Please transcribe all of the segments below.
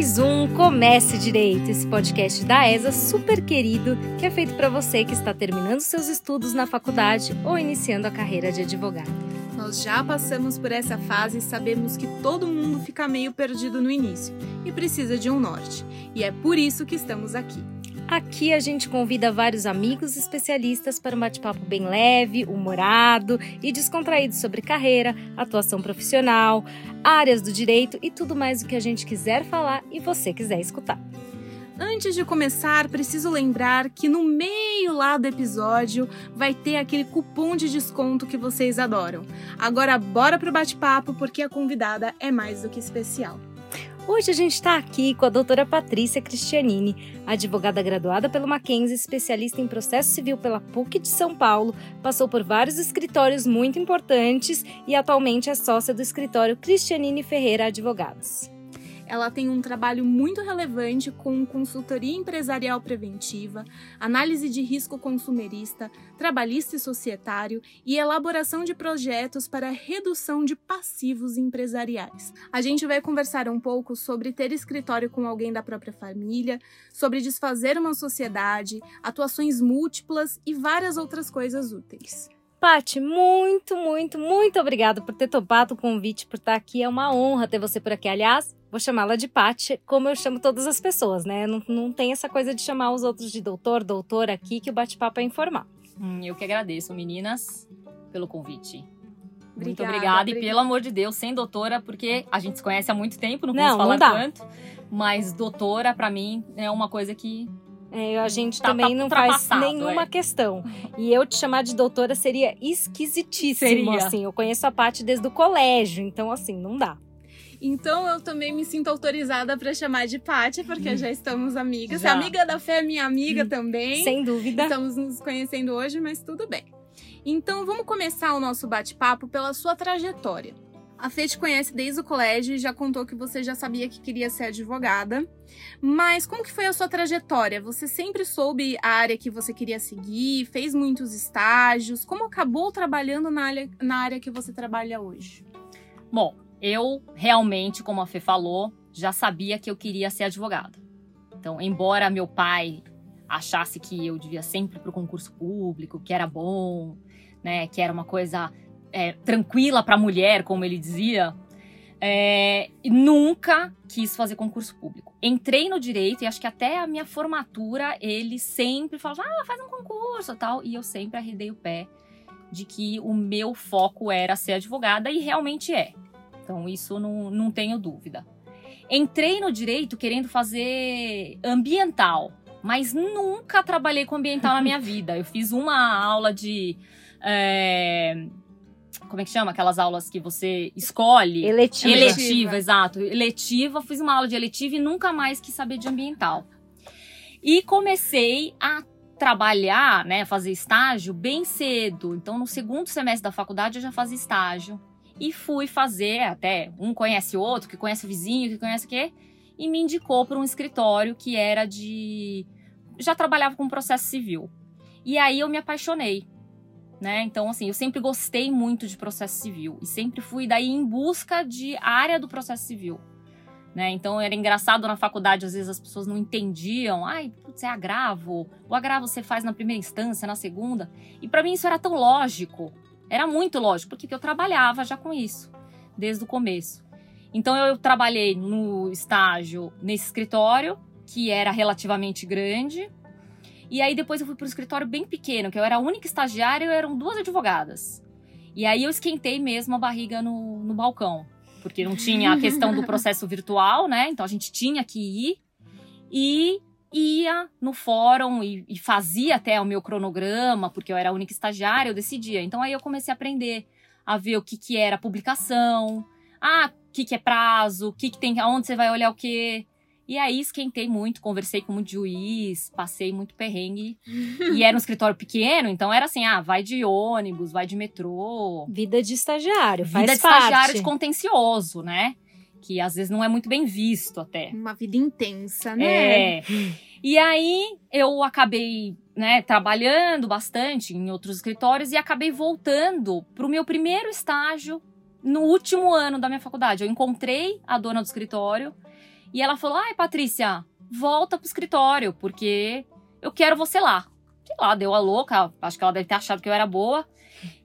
mais um Comece Direito, esse podcast da ESA super querido que é feito para você que está terminando seus estudos na faculdade ou iniciando a carreira de advogado. Nós já passamos por essa fase e sabemos que todo mundo fica meio perdido no início e precisa de um norte. E é por isso que estamos aqui. Aqui a gente convida vários amigos especialistas para um bate-papo bem leve, humorado e descontraído sobre carreira, atuação profissional, áreas do direito e tudo mais o que a gente quiser falar e você quiser escutar. Antes de começar, preciso lembrar que no meio lá do episódio vai ter aquele cupom de desconto que vocês adoram. Agora bora pro bate-papo porque a convidada é mais do que especial. Hoje a gente está aqui com a doutora Patrícia Cristianini, advogada graduada pelo Mackenzie, especialista em processo civil pela PUC de São Paulo, passou por vários escritórios muito importantes e atualmente é sócia do escritório Cristianini Ferreira Advogados. Ela tem um trabalho muito relevante com consultoria empresarial preventiva, análise de risco consumerista, trabalhista e societário e elaboração de projetos para redução de passivos empresariais. A gente vai conversar um pouco sobre ter escritório com alguém da própria família, sobre desfazer uma sociedade, atuações múltiplas e várias outras coisas úteis. Pati, muito, muito, muito obrigada por ter topado o convite, por estar aqui. É uma honra ter você por aqui. Aliás, vou chamá-la de Pati, como eu chamo todas as pessoas, né? Não, não tem essa coisa de chamar os outros de doutor, doutor aqui, que o bate-papo é informal. Hum, eu que agradeço, meninas, pelo convite. Obrigada, Muito obrigada. E obrigada. pelo amor de Deus, sem doutora, porque a gente se conhece há muito tempo, não, Não, posso não falar dá. quanto. Mas doutora, pra mim, é uma coisa que É, a gente Tá- também tá não faz nenhuma é. questão. E eu te chamar de doutora seria esquisitíssimo, Seria. assim. Eu conheço a Pati desde o colégio, então assim, não dá. Então eu também me sinto autorizada para chamar de Pátia, porque já estamos amigas. Já. A amiga da fé é minha amiga também. Sem dúvida. Estamos nos conhecendo hoje, mas tudo bem. Então vamos começar o nosso bate-papo pela sua trajetória. A Fê te conhece desde o colégio e já contou que você já sabia que queria ser advogada. Mas como que foi a sua trajetória? Você sempre soube a área que você queria seguir? Fez muitos estágios? Como acabou trabalhando na área, na área que você trabalha hoje? Bom, eu realmente, como a Fê falou, já sabia que eu queria ser advogada. Então, embora meu pai achasse que eu devia sempre para o concurso público, que era bom, né, que era uma coisa é, tranquila para mulher, como ele dizia, é, e nunca quis fazer concurso público. Entrei no direito e acho que até a minha formatura ele sempre falava, ah, faz um concurso, tal, e eu sempre arredei o pé de que o meu foco era ser advogada e realmente é. Então, isso não, não tenho dúvida. Entrei no direito querendo fazer ambiental, mas nunca trabalhei com ambiental na minha vida. Eu fiz uma aula de. é, como é que chama? Aquelas aulas que você escolhe. Eletiva. Eletiva, exato. Eletiva, fiz uma aula de eletiva e nunca mais quis saber de ambiental. E comecei a trabalhar, né, fazer estágio bem cedo. Então, no segundo semestre da faculdade, eu já fazia estágio. E fui fazer, até um conhece o outro, que conhece o vizinho, que conhece o quê, e me indicou para um escritório que era de. Já trabalhava com processo civil. E aí eu me apaixonei. Né? Então, assim, eu sempre gostei muito de processo civil e sempre fui daí em busca de área do processo civil. Né? Então era engraçado na faculdade, às vezes as pessoas não entendiam. Ai, putz, é agravo. O agravo você faz na primeira instância, na segunda. E para mim isso era tão lógico. Era muito lógico, porque eu trabalhava já com isso, desde o começo. Então eu trabalhei no estágio nesse escritório, que era relativamente grande. E aí depois eu fui para um escritório bem pequeno, que eu era a única estagiária e eram duas advogadas. E aí eu esquentei mesmo a barriga no, no balcão porque não tinha a questão do processo virtual, né? Então a gente tinha que ir e ia no fórum e, e, fazia até o meu cronograma, porque eu era a única estagiária, eu decidia. Então aí eu comecei a aprender a ver o que, que era publicação, ah, o que, que é prazo, o que, que tem, aonde você vai olhar o quê. E aí esquentei muito, conversei com muito juiz, passei muito perrengue. e era um escritório pequeno, então era assim, ah, vai de ônibus, vai de metrô. Vida de estagiário, faz Vida de parte. estagiário de contencioso, né? Que às vezes não é muito bem visto até. Uma vida intensa, né? É. E aí eu acabei, né, trabalhando bastante em outros escritórios e acabei voltando para o meu primeiro estágio no último ano da minha faculdade. Eu encontrei a dona do escritório E ela falou: ai, Patrícia, volta pro escritório, porque eu quero você lá. Sei lá, deu a louca, acho que ela deve ter achado que eu era boa.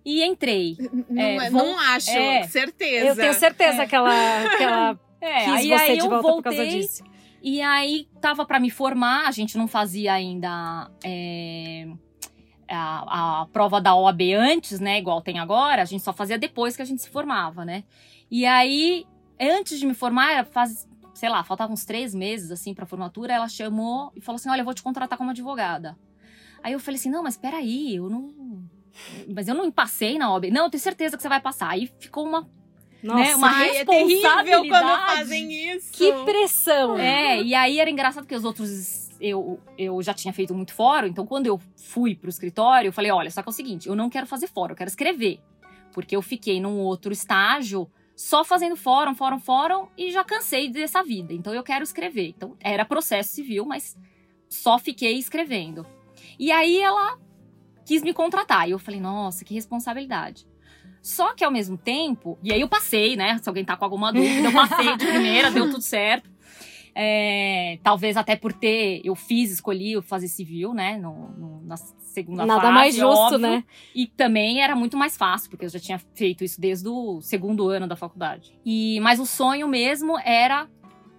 E entrei. Não, É, é, vou- não acho, é. certeza. Eu tenho certeza que ela, que ela É, quis aí, você aí de eu volta por causa voltei, disso. E aí tava pra me formar, a gente não fazia ainda é, a, a prova da OAB antes, né? Igual tem agora, a gente só fazia depois que a gente se formava, né? E aí, antes de me formar, faz, sei lá, faltavam uns três meses assim pra formatura, ela chamou e falou assim: olha, eu vou te contratar como advogada. Aí eu falei assim: não, mas peraí, eu não. Mas eu não passei na OAB. Não, eu tenho certeza que você vai passar. Aí ficou uma. Nossa, né, uma Ai, é terrível quando responsabilidade. fazem isso. que pressão! É, e aí era engraçado que os outros. Eu, eu já tinha feito muito fórum, então quando eu fui pro escritório, eu falei: olha, só que é o seguinte, eu não quero fazer fórum, eu quero escrever. Porque eu fiquei num outro estágio só fazendo fórum, fórum, fórum, e já cansei dessa vida. Então eu quero escrever. Então era processo civil, mas só fiquei escrevendo. E aí ela quis me contratar. E eu falei, nossa, que responsabilidade. Só que ao mesmo tempo, e aí eu passei, né? Se alguém tá com alguma dúvida, eu passei de primeira, deu tudo certo. É, talvez até por ter, eu fiz, escolhi fazer civil, né? No, no- na segunda Nada fase, mais justo, óbvio. né? E também era muito mais fácil, porque eu já tinha feito isso desde o segundo ano da faculdade. E mas o sonho mesmo era,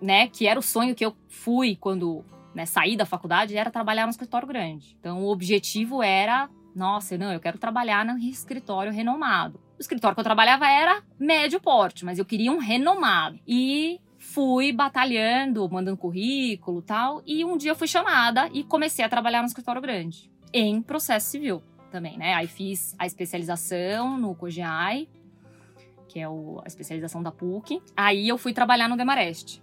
né, que era o sonho que eu fui quando né, saí da faculdade, era trabalhar no escritório grande. Então o objetivo era, nossa, não, eu quero trabalhar num escritório renomado. O escritório que eu trabalhava era médio porte, mas eu queria um renomado. E fui batalhando, mandando currículo, tal, e um dia eu fui chamada e comecei a trabalhar no escritório grande, em processo civil também, né? Aí fiz a especialização no COGEAI, que é o- a especialização da PUC. Aí eu fui trabalhar no Demarest,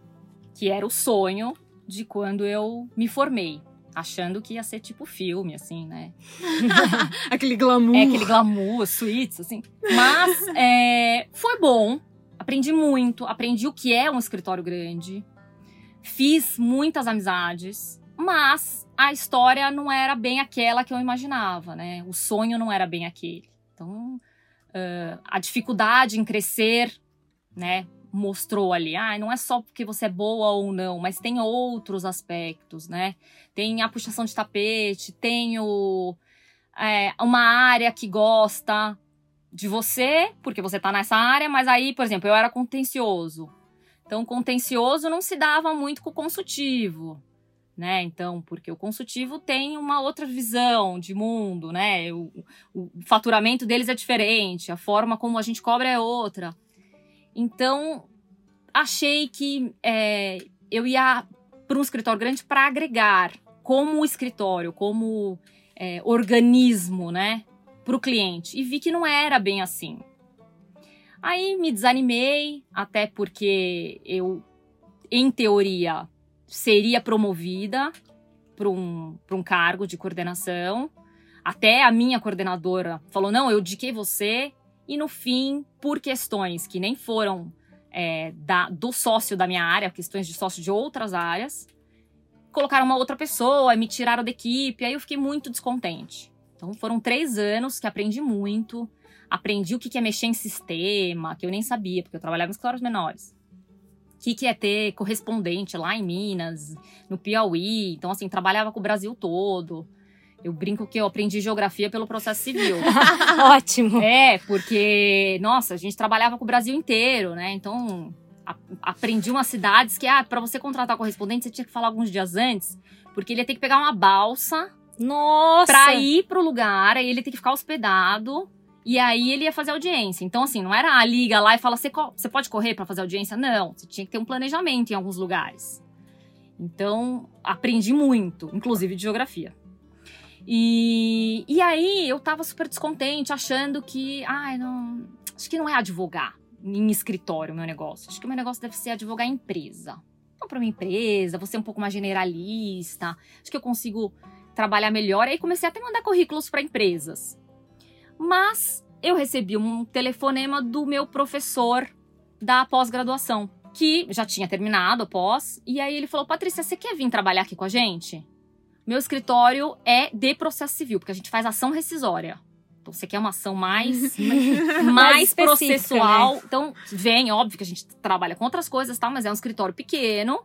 que era o sonho de quando eu me formei. Achando que ia ser tipo filme, assim, né? Aquele glamour. É aquele glamour, suítes, assim. Mas é, foi bom. Aprendi muito. Aprendi o que é um escritório grande. Fiz muitas amizades. Mas a história não era bem aquela que eu imaginava, né? O sonho não era bem aquele. Então, ah, a dificuldade em crescer, né? Mostrou ali. Ah, não é só porque você é boa ou não, mas tem outros aspectos, né? Tem a puxação de tapete, tem o é, uma área que gosta de você, porque você tá nessa área, mas aí, por exemplo, eu era contencioso. Então, contencioso não se dava muito com o consultivo, né? Então, porque o consultivo tem uma outra visão de mundo, né? O, o faturamento deles é diferente, a forma como a gente cobra é outra. Então, achei que é, eu ia para um escritório grande para agregar como escritório, como é, organismo, né, para o cliente. E vi que não era bem assim. Aí me desanimei, até porque eu, em teoria, seria promovida para um, um cargo de coordenação. Até a minha coordenadora falou: não, eu indiquei você. E no fim, por questões que nem foram é, da, do sócio da minha área, questões de sócio de outras áreas, colocaram uma outra pessoa, me tiraram da equipe, aí eu fiquei muito descontente. Então foram três anos que aprendi muito, aprendi o que é mexer em sistema, que eu nem sabia, porque eu trabalhava em escritórios menores. O que, é ter correspondente lá em Minas, no Piauí. Então, assim, trabalhava com o Brasil todo. Eu brinco que eu aprendi geografia pelo processo civil. Ótimo. É, porque, nossa, a gente trabalhava com o Brasil inteiro, né? Então, a- aprendi umas cidades que, ah, pra você contratar correspondente, você tinha que falar alguns dias antes, porque ele ia ter que pegar uma balsa Nossa! pra ir pro lugar, aí ele ter que ficar hospedado, e aí ele ia fazer audiência. Então, assim, não era a liga lá e fala, você, pode correr pra fazer audiência? Não, você tinha que ter um planejamento em alguns lugares. Então, aprendi muito, inclusive de geografia. E, e aí eu tava super descontente, achando que, ai, não. Acho que não é advogar em escritório o meu negócio. Acho que o meu negócio deve ser advogar em empresa. Então, para uma empresa, você é um pouco mais generalista. Acho que eu consigo trabalhar melhor. Aí comecei até a mandar currículos para empresas. Mas eu recebi um telefonema do meu professor da pós-graduação, que já tinha terminado a pós. E aí ele falou: Patrícia, você quer vir trabalhar aqui com a gente? Meu escritório é de processo civil, porque a gente faz ação rescisória. Então, você quer uma ação mais, mais específica, processual. Então, vem, óbvio que a gente trabalha com outras coisas, tá? Mas é um escritório pequeno.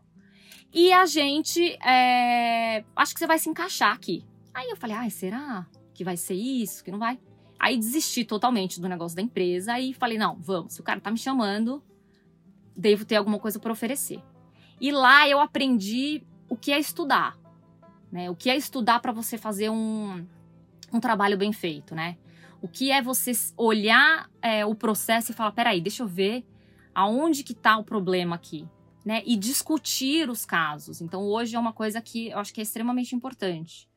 E a gente, é, acho que você vai se encaixar aqui. Aí eu falei, ai, será que vai ser isso, que não vai? Aí desisti totalmente do negócio da empresa e falei, não, vamos, se o cara tá me chamando, devo ter alguma coisa para oferecer. E lá eu aprendi o que é estudar, né? O que é estudar para você fazer um, um trabalho bem feito, né? O que é você olhar é, o processo e falar, peraí, deixa eu ver aonde que tá o problema aqui, né? E discutir os casos. Então hoje é uma coisa que eu acho que é extremamente importante.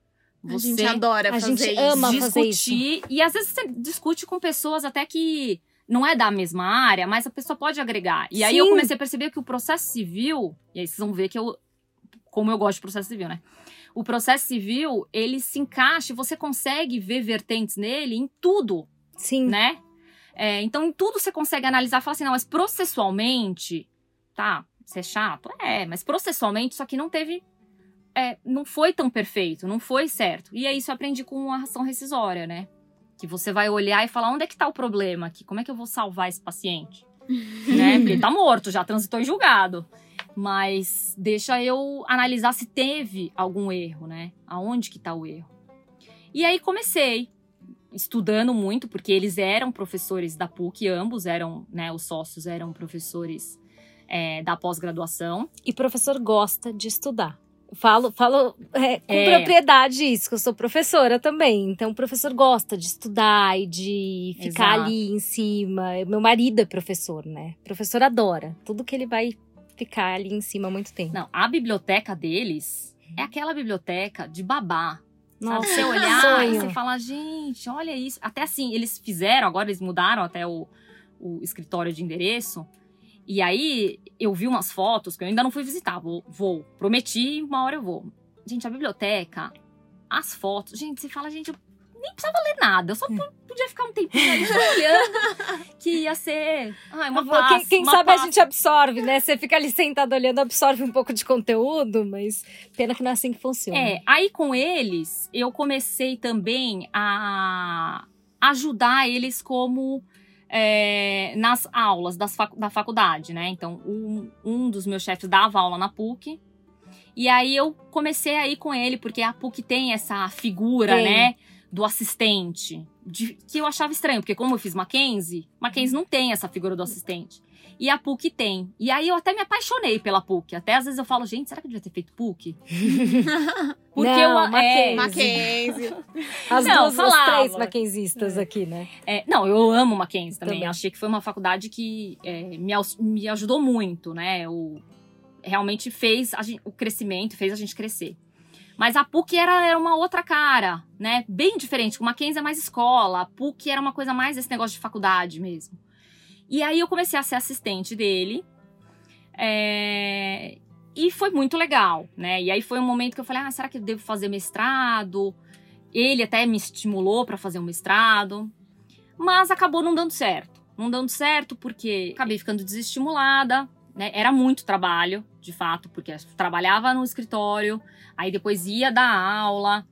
Você, a gente adora a fazer gente isso. ama discutir fazer isso. e às vezes você discute com pessoas até que não é da mesma área, mas a pessoa pode agregar. E aí eu Sim. comecei a perceber que o processo civil, e aí vocês vão ver que eu como eu gosto de processo civil, né? O processo civil, ele se encaixa, você consegue ver vertentes nele em tudo, Sim. né? É, então, em tudo você consegue analisar e falar assim, não, mas processualmente, tá, isso é chato? É, mas processualmente isso aqui não teve. é, não foi tão perfeito, não foi certo. E é isso eu aprendi com a ação rescisória, né? Que você vai olhar e falar onde é que tá o problema aqui? Como é que eu vou salvar esse paciente? né? Porque ele tá morto, já transitou em julgado. Mas deixa eu analisar se teve algum erro, né? Aonde que tá o erro. E aí comecei estudando muito, porque eles eram professores da PUC, ambos eram, né? Os sócios eram professores é, da pós-graduação. E professor gosta de estudar. Falo, falo é, com É. propriedade isso, que eu sou professora também. Então, o professor gosta de estudar e de ficar Exato. ali em cima. Meu marido é professor, né? O professor adora. Tudo que ele vai ficar ali em cima muito tempo. Não, a biblioteca deles é aquela biblioteca de babá. Sabe? Nossa, Você olhar e você falar, gente, olha isso. Até assim, eles fizeram, agora eles mudaram até o, o escritório de endereço. E aí eu vi umas fotos que eu ainda não fui visitar. Vou, vou. prometi, uma hora eu vou. Gente, a biblioteca, as fotos. Gente, você fala, gente, eu nem precisava ler nada. Eu só po- podia ficar um tempinho ali olhando. Que ia ser. Ai, uma Quem- paz, quem uma sabe paz. a gente absorve, né? Você fica ali sentado olhando, absorve um pouco de conteúdo, mas pena que não é assim que funciona. É, aí com eles, eu comecei também a ajudar eles como é, nas aulas das facu- da faculdade, né? Então, um, um dos meus chefes dava aula na PUC. E aí eu comecei a ir com ele, porque a PUC tem essa figura, Tem. né? Do assistente. de- que eu achava estranho, porque como eu fiz Mackenzie, Mackenzie não tem essa figura do assistente. E a PUC tem. E aí eu até me apaixonei pela PUC. Até às vezes eu falo, gente, será que eu devia ter feito PUC? Porque Não, eu. É, Mackenzie. Mackenzie. As Não, duas, falava. três maquenzistas aqui, né? é, não, eu amo Mackenzie também. Também. Achei que foi uma faculdade que é, me, me ajudou muito, né? O, realmente fez a gen- o crescimento, fez a gente crescer. Mas a PUC era, era uma outra cara, né? Bem diferente. O Mackenzie é mais escola, a PUC era uma coisa mais esse negócio de faculdade mesmo. E aí eu comecei a ser assistente dele. é, e foi muito legal, né? E aí foi um momento que eu falei: ah, será que eu devo fazer mestrado? Ele até me estimulou para fazer um mestrado, mas acabou não dando certo. Não dando certo porque acabei ficando desestimulada, né? Era muito trabalho, de fato, porque eu trabalhava no escritório, aí depois ia dar aula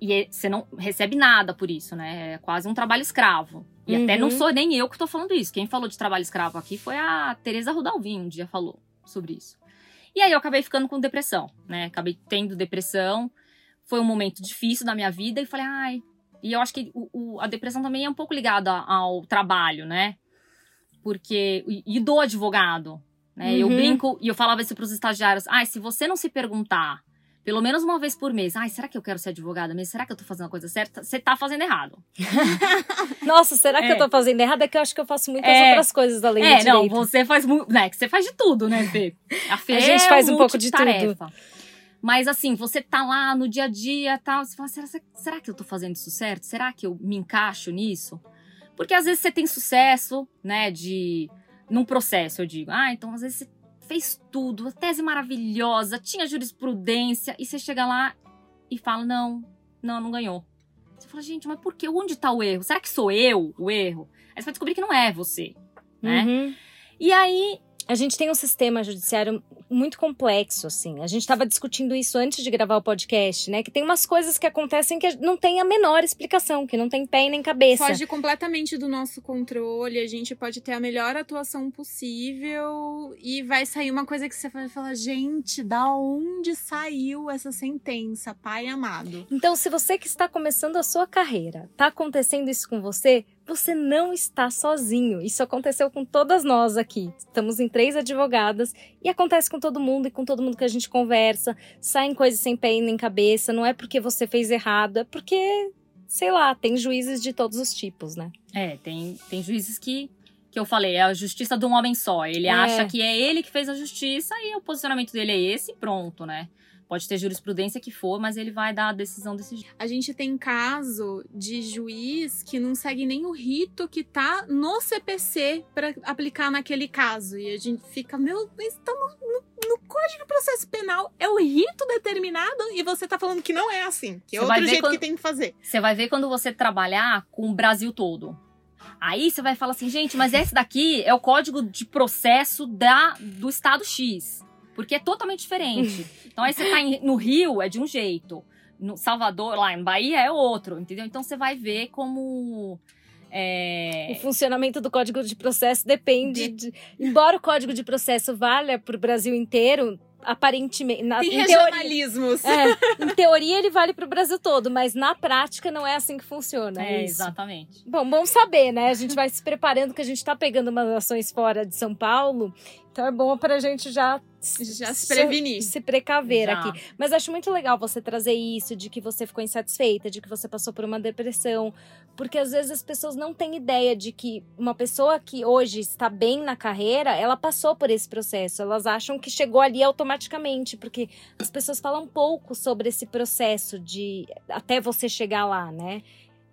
e é- você não recebe nada por isso, né? É quase um trabalho escravo. E até não Uhum. sou nem eu que tô falando isso. Quem falou de trabalho escravo aqui foi a Teresa Rudalvin, um dia falou sobre isso. E aí eu acabei ficando com depressão, né? Acabei tendo depressão. Foi um momento difícil da minha vida e falei, ai. E eu acho que o- o- a depressão também é um pouco ligada ao trabalho, né? Porque. E, e do advogado. Né? Eu Uhum. brinco e eu falava isso pros estagiários. Ai, se você não se perguntar pelo menos uma vez por mês, ai, será que eu quero ser advogada mesmo? Será que eu tô fazendo a coisa certa? Você tá fazendo errado. Nossa, será que É. eu tô fazendo errado? É que eu acho que eu faço muitas É. outras coisas além é, do não, direito. você faz muito. Né, que você faz de tudo, né, Fê? A Fê A gente é faz um pouco de multitarefa. Mas assim, você tá lá no dia a dia tal, você fala, será, será que eu tô fazendo isso certo? Será que eu me encaixo nisso? Porque às vezes você tem sucesso, né, de. num processo, eu digo. Ah, então às vezes você fez tudo, a tese maravilhosa, tinha jurisprudência, e você chega lá e fala, não, não, não ganhou. Você fala, gente, mas por quê? Onde tá o erro? Será que sou eu o erro? Aí você vai descobrir que não é você, né? Uhum. E aí, A gente tem um sistema judiciário muito complexo, assim. A gente estava discutindo isso antes de gravar o podcast, né? Que tem umas coisas que acontecem que não tem a menor explicação, que não tem pé nem cabeça. Foge completamente do nosso controle, a gente pode ter a melhor atuação possível e vai sair uma coisa que você vai falar, gente, da onde saiu essa sentença, pai amado? Então, se você que está começando a sua carreira, tá acontecendo isso com você, você não está sozinho. Isso aconteceu com todas nós aqui. Estamos em três advogadas e acontece com todo mundo e com todo mundo que a gente conversa. Saem coisas sem pé nem cabeça. Não é porque você fez errado, é porque, sei lá, tem juízes de todos os tipos, né? É, tem, tem juízes que que eu falei, é a justiça de um homem só. Ele é. acha que é ele que fez a justiça e o posicionamento dele é esse e pronto, né? Pode ter jurisprudência que for, mas ele vai dar a decisão desse jeito. A gente tem caso de juiz que não segue nem o rito que tá no CPC para aplicar naquele caso. E a gente fica, meu, está tá no, no, no, Código de Processo Penal. É o rito determinado e você tá falando que não é assim. Que é você outro jeito quando, que tem que fazer. Você vai ver quando você trabalhar com o Brasil todo. Aí você vai falar assim, gente, mas esse daqui é o código de processo da, do estado X. Porque é totalmente diferente. Então aí você tá em, no Rio, é de um jeito. No Salvador, lá em Bahia, é outro, entendeu? Então você vai ver como. É... O funcionamento do Código de Processo depende de... de... Embora o Código de Processo valha para o Brasil inteiro, aparentemente. Na, Tem regionalismos. Teoria, é, em teoria ele vale para o Brasil todo, mas na prática não é assim que funciona. É, é exatamente. Bom, bom saber, né? A gente vai se preparando que a gente está pegando umas ações fora de São Paulo, então é bom para a gente já já se prevenir. Se, se precaver Já. aqui. Mas acho muito legal você trazer isso, de que você ficou insatisfeita, de que você passou por uma depressão. Porque às vezes as pessoas não têm ideia de que uma pessoa que hoje está bem na carreira, ela passou por esse processo. Elas acham que chegou ali automaticamente, porque as pessoas falam pouco sobre esse processo de até você chegar lá, né?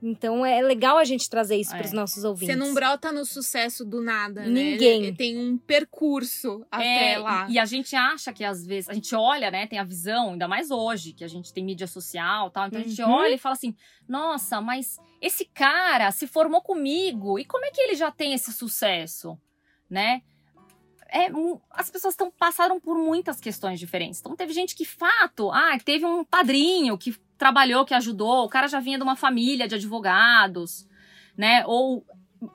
Então é legal a gente trazer isso é. para os nossos ouvintes. Você não brota no sucesso do nada, né? Ninguém. né? Tem um percurso até é, lá. E a gente acha que às vezes, a gente olha, né, tem a visão, ainda mais hoje, que a gente tem mídia social tal. Então uhum. a gente uhum. olha e fala assim: nossa, mas esse cara se formou comigo, e como é que ele já tem esse sucesso? Né? É, as pessoas estão passaram por muitas questões diferentes. Então teve gente que fato, ah, teve um padrinho que trabalhou, que ajudou, o cara já vinha de uma família de advogados, né? Ou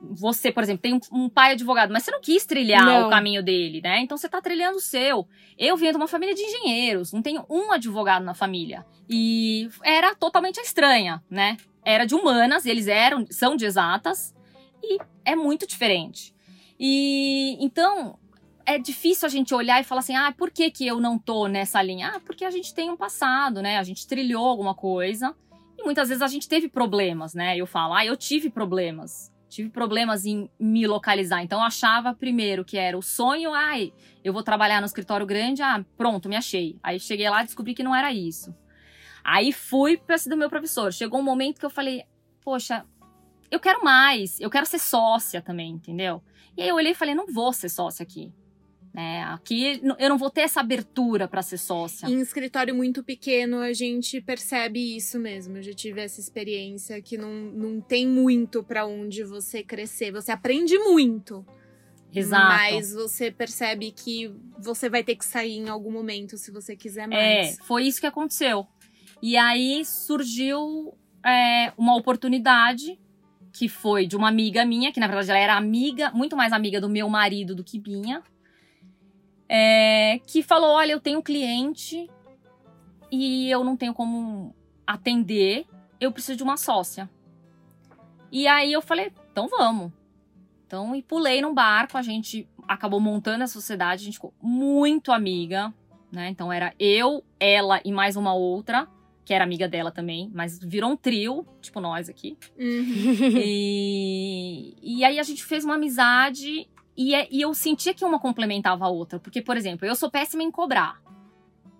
você, por exemplo, tem um, um pai advogado, mas você não quis trilhar não. o caminho dele, né? Então você tá trilhando o seu. Eu vinha de uma família de engenheiros, não tenho um advogado na família. E era totalmente estranha, né? Era de humanas, eles eram, são de exatas, e é muito diferente. E então é difícil a gente olhar e falar assim, ah, por que, que eu não tô nessa linha? Ah, porque a gente tem um passado, né? A gente trilhou alguma coisa e muitas vezes a gente teve problemas, né? Eu falo, ah, eu tive problemas. Tive problemas em me localizar. Então eu achava primeiro que era o sonho, ai, eu vou trabalhar no escritório grande, ah, pronto, me achei. Aí cheguei lá e descobri que não era isso. Aí fui para do meu professor. Chegou um momento que eu falei, poxa, eu quero mais, eu quero ser sócia também, entendeu? E aí eu olhei e falei, não vou ser sócia aqui. Né? Aqui eu não vou ter essa abertura para ser sócia. Em escritório muito pequeno, a gente percebe isso mesmo. Eu já tive essa experiência que não, não tem muito para onde você crescer. Você aprende muito. Exato. Mas você percebe que você vai ter que sair em algum momento se você quiser mais. É, foi isso que aconteceu. E aí surgiu é, uma oportunidade que foi de uma amiga minha, que na verdade ela era amiga, muito mais amiga do meu marido do que minha é, que falou: Olha, eu tenho um cliente e eu não tenho como atender, eu preciso de uma sócia. E aí eu falei: Então vamos. Então, e pulei num barco, a gente acabou montando a sociedade, a gente ficou muito amiga, né? Então era eu, ela e mais uma outra, que era amiga dela também, mas virou um trio, tipo nós aqui. Uhum. E, e aí a gente fez uma amizade e, é, e eu sentia que uma complementava a outra. Porque, por exemplo, eu sou péssima em cobrar.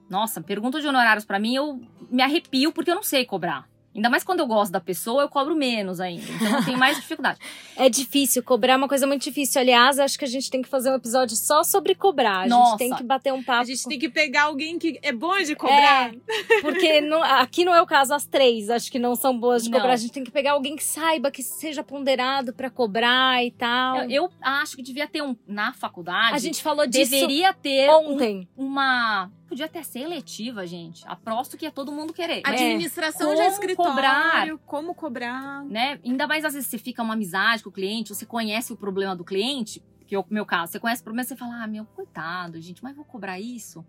Nossa, pergunta de honorários para mim, eu me arrepio porque eu não sei cobrar. Ainda mais quando eu gosto da pessoa, eu cobro menos ainda. Então eu tenho mais dificuldade. É difícil, cobrar é uma coisa muito difícil. Aliás, acho que a gente tem que fazer um episódio só sobre cobrar. A Nossa. gente tem que bater um papo. A gente tem que pegar alguém que é bom de cobrar. Porque não- aqui não é o caso, as três acho que não são boas de Não. cobrar. A gente tem que pegar alguém que saiba, que seja ponderado pra cobrar e tal. Eu, eu acho que devia ter um. Na faculdade, a gente falou disso deveria ter um- ontem. uma. Podia até ser eletiva, gente. Aposto que ia todo mundo querer. É. Administração de Como escritório, cobrar? como cobrar. né? Ainda mais às vezes você fica uma amizade com o cliente, você conhece o problema do cliente, que é o meu caso, você conhece o problema, você fala, ah, meu, coitado, gente, mas vou cobrar isso.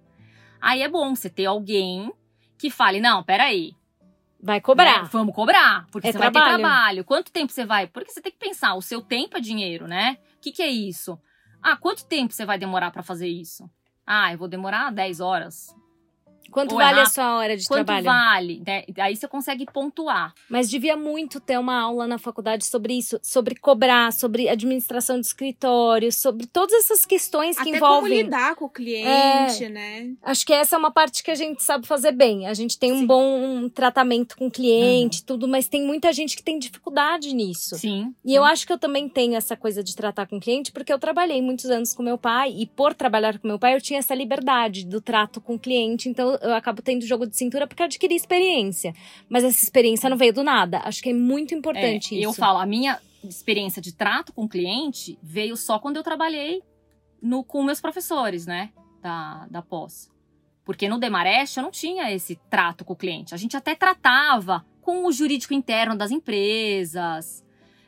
Aí é bom você ter alguém que fale, não, peraí, Vai cobrar. né, vamos cobrar, porque É você vai trabalho. ter trabalho. Quanto tempo você vai? Porque você tem que pensar, o seu tempo é dinheiro, né? O que, que é isso? Ah, quanto tempo você vai demorar pra fazer isso? Ah, eu vou demorar 10 horas. Quanto é vale a sua hora de Quanto trabalho? vale? né? Aí você consegue pontuar. Mas devia muito ter uma aula na faculdade sobre isso, sobre cobrar, sobre administração de escritório, sobre todas essas questões que Até como envolvem. lidar com o cliente, né? Acho que essa é uma parte que a gente sabe fazer bem. A gente tem um Sim. bom tratamento com o cliente, Uhum. tudo, mas tem muita gente que tem dificuldade nisso. Sim. E eu acho que eu também tenho essa coisa de tratar com o cliente, porque eu trabalhei muitos anos com meu pai, e por trabalhar com meu pai, eu tinha essa liberdade do trato com o cliente, então eu acabo tendo jogo de cintura porque eu adquiri experiência. Mas essa experiência não veio do nada. Acho que é muito importante É, isso. Eu falo, a minha experiência de trato com o cliente veio só quando eu trabalhei no, com meus professores, né? Da, da pós. Porque no Demarest eu não tinha esse trato com o cliente. A gente até tratava com o jurídico interno das empresas,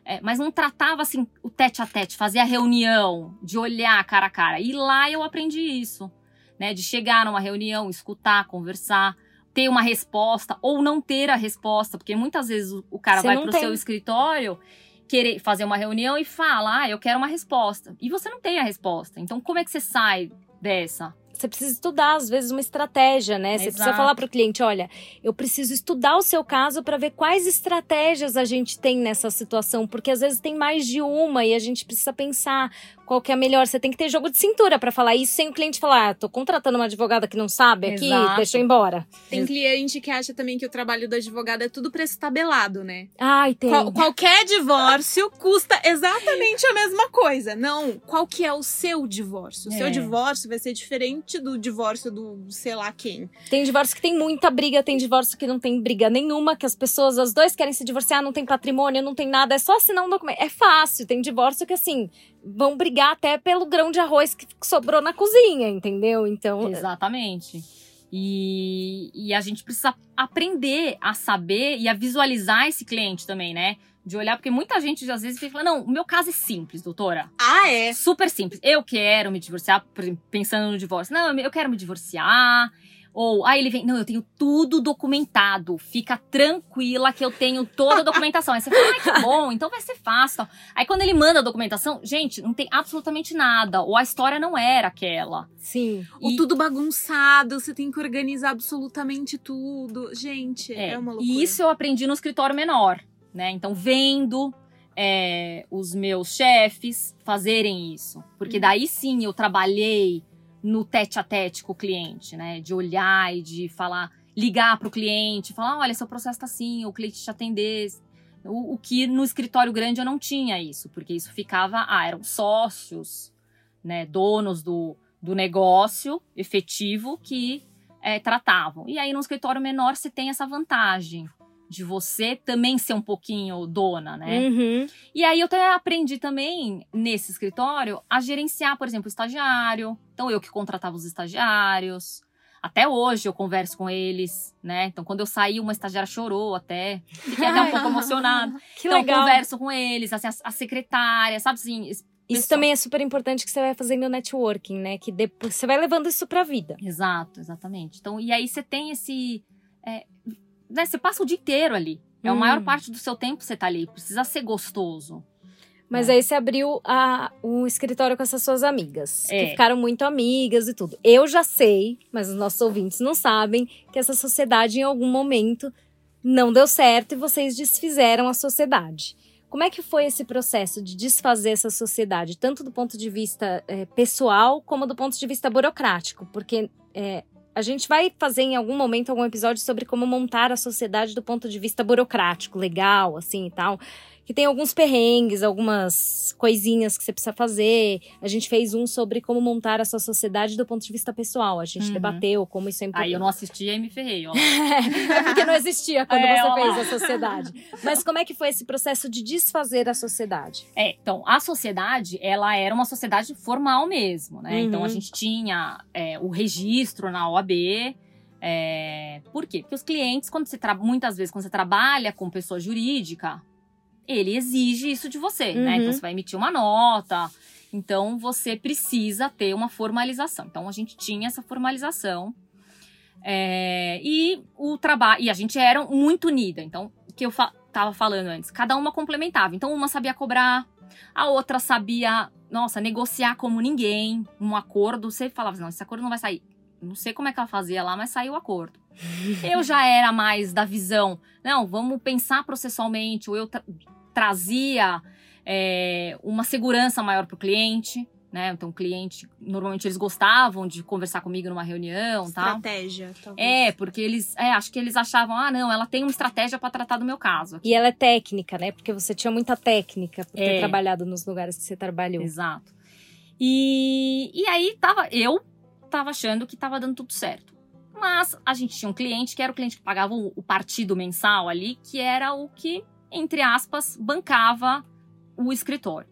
é, mas não tratava assim o tete a tete, fazer a reunião, de olhar cara a cara. E lá eu aprendi isso, né? De chegar numa reunião, escutar, conversar ter uma resposta ou não ter a resposta, porque muitas vezes o, o cara Você vai pro tem. seu escritório querer fazer uma reunião e fala: "Ah, eu quero uma resposta". E você não tem a resposta. Então como é que você sai dessa? Você precisa estudar, às vezes, uma estratégia, né? Você precisa Exato. falar para o cliente: olha, eu preciso estudar o seu caso para ver quais estratégias a gente tem nessa situação, porque às vezes tem mais de uma e a gente precisa pensar qual que é a melhor. Você tem que ter jogo de cintura para falar isso sem o cliente falar: ah, tô contratando uma advogada que não sabe aqui, Exato. deixa eu ir embora. Tem cliente que acha também que o trabalho do advogado é tudo prestabelado, né? Ai, tem. Qual- qualquer divórcio custa exatamente a mesma coisa. Não, qual que é o seu divórcio? O seu É. divórcio vai ser diferente do divórcio do sei lá quem. Tem divórcio que tem muita briga, tem divórcio que não tem briga nenhuma, que as pessoas, as dois querem se divorciar, não tem patrimônio, não tem nada, é só assinar um documento. É fácil, tem divórcio que assim, vão brigar até pelo grão de arroz que sobrou na cozinha, entendeu? Então, Exatamente. E, e a gente precisa aprender a saber e a visualizar esse cliente também, né? De olhar, porque muita gente às vezes fica falando, não, o meu caso é simples, doutora. Ah, é? super simples. Eu quero me divorciar, pensando no divórcio. Não, eu quero me divorciar. Ou aí ele vem, não, eu tenho tudo documentado. Fica tranquila que eu tenho toda a documentação. Aí você fala, ai, que bom, então vai ser fácil. Aí quando ele manda a documentação, gente, não tem absolutamente nada. Ou a história não era aquela. sim. E- tudo bagunçado, você tem que organizar absolutamente tudo. Gente, é, uma loucura. E isso eu aprendi no escritório menor, né? Então, vendo é, os meus chefes fazerem isso. Porque daí sim eu trabalhei no tete a tete com o cliente, né? De olhar e de falar, ligar para o cliente, falar: olha, seu processo tá assim, o cliente te atender. O, o que no escritório grande eu não tinha isso, porque isso ficava, ah, eram sócios, né? Donos do, do negócio efetivo que é, tratavam. E aí, no escritório menor, você tem essa vantagem de você também ser um pouquinho dona, né? Uhum. E aí, eu até aprendi também, nesse escritório, a gerenciar, por exemplo, o estagiário. Então, eu que contratava os estagiários. Até hoje eu converso com eles, né? Então, quando eu saí, uma estagiária chorou até. Fiquei até um pouco emocionada. Que então, eu legal. converso com eles, assim, a, a secretária, sabe assim? Isso também é super importante que você vai fazendo networking, né? Que depois você vai levando isso pra vida. Exato, exatamente. Então, e aí você tem esse. é, né, você passa o dia inteiro ali. É a Hum. maior parte do seu tempo você tá ali. Precisa ser gostoso. Mas É. aí você abriu a, um escritório com essas suas amigas, que É. ficaram muito amigas e tudo. Eu já sei, mas os nossos ouvintes não sabem, que essa sociedade em algum momento não deu certo e vocês desfizeram a sociedade. Como é que foi esse processo de desfazer essa sociedade, tanto do ponto de vista eh, pessoal como do ponto de vista burocrático? Porque eh, a gente vai fazer em algum momento algum episódio sobre como montar a sociedade do ponto de vista burocrático, legal, assim e tal que tem alguns perrengues, algumas coisinhas que você precisa fazer. A gente fez um sobre como montar a sua sociedade do ponto de vista pessoal. A gente uhum. debateu como isso é importante. Aí eu não assisti e me ferrei, ó. é porque não existia quando é, você ó. fez a sociedade. Mas como é que foi esse processo de desfazer a sociedade? É, então, a sociedade, ela era uma sociedade formal mesmo, né? Uhum. Então a uhum. gente tinha é, o registro na OAB, é, por quê? Porque os clientes, quando você muitas vezes, quando você trabalha com pessoa jurídica, ele exige isso de você, uhum. né? Então uhum. você vai emitir uma nota. Então você precisa ter uma formalização. Então a gente tinha essa formalização. É, e o trabalho. E a gente era muito unida. Então, o que eu fa tava falando antes, cada uma complementava. Então, uma sabia cobrar, a outra sabia, nossa, negociar como ninguém, um acordo. Você falava, não, esse acordo não vai sair. Não sei como é que ela fazia lá, mas saiu o acordo. eu já era mais da visão, não, vamos pensar processualmente, ou eu trazia é, uma segurança maior para o cliente. Né? Então, o cliente, normalmente eles gostavam de conversar comigo numa reunião. Estratégia, tal. talvez. É, porque eles, é, acho que eles achavam, ah, não, ela tem uma estratégia para tratar do meu caso. E ela é técnica, né? Porque você tinha muita técnica por é. ter trabalhado nos lugares que você trabalhou. Exato. E, e aí, tava, eu tava achando que tava dando tudo certo. Mas a gente tinha um cliente que era o cliente que pagava o, o partido mensal ali, que era o que entre aspas, bancava o escritório.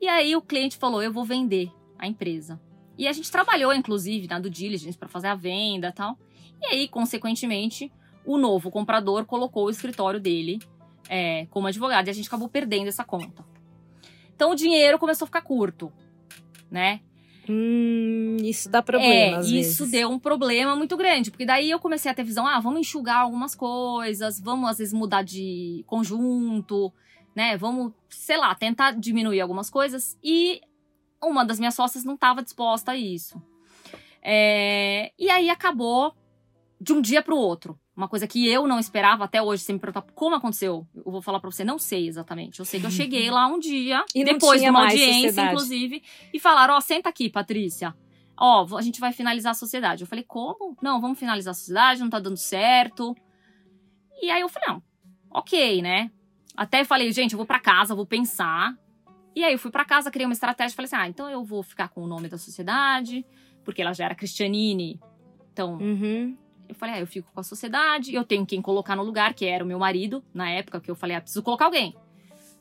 E aí o cliente falou: eu vou vender a empresa. E a gente trabalhou, inclusive, na do diligence para fazer a venda e tal. E aí, consequentemente, o novo comprador colocou o escritório dele é, como advogado e a gente acabou perdendo essa conta. Então o dinheiro começou a ficar curto, né? Hum, isso dá problema. É, isso vezes. deu um problema muito grande, porque daí eu comecei a ter visão, ah, vamos enxugar algumas coisas, vamos às vezes mudar de conjunto, né? Vamos, sei lá, tentar diminuir algumas coisas. E uma das minhas sócias não estava disposta a isso. É, e aí acabou de um dia para o outro. Uma coisa que eu não esperava até hoje, você me perguntar como aconteceu, eu vou falar para você, não sei exatamente. Eu sei que eu cheguei lá um dia, e depois de uma audiência, sociedade. inclusive, e falaram: Ó, oh, senta aqui, Patrícia. Ó, oh, a gente vai finalizar a sociedade. Eu falei: Como? Não, vamos finalizar a sociedade, não tá dando certo. E aí eu falei: Não, ok, né? Até falei: Gente, eu vou para casa, vou pensar. E aí eu fui para casa, criei uma estratégia, falei assim: Ah, então eu vou ficar com o nome da sociedade, porque ela já era Cristianine. Então, uhum. Eu falei, ah, eu fico com a sociedade, eu tenho quem colocar no lugar, que era o meu marido, na época, que eu falei, ah, preciso colocar alguém.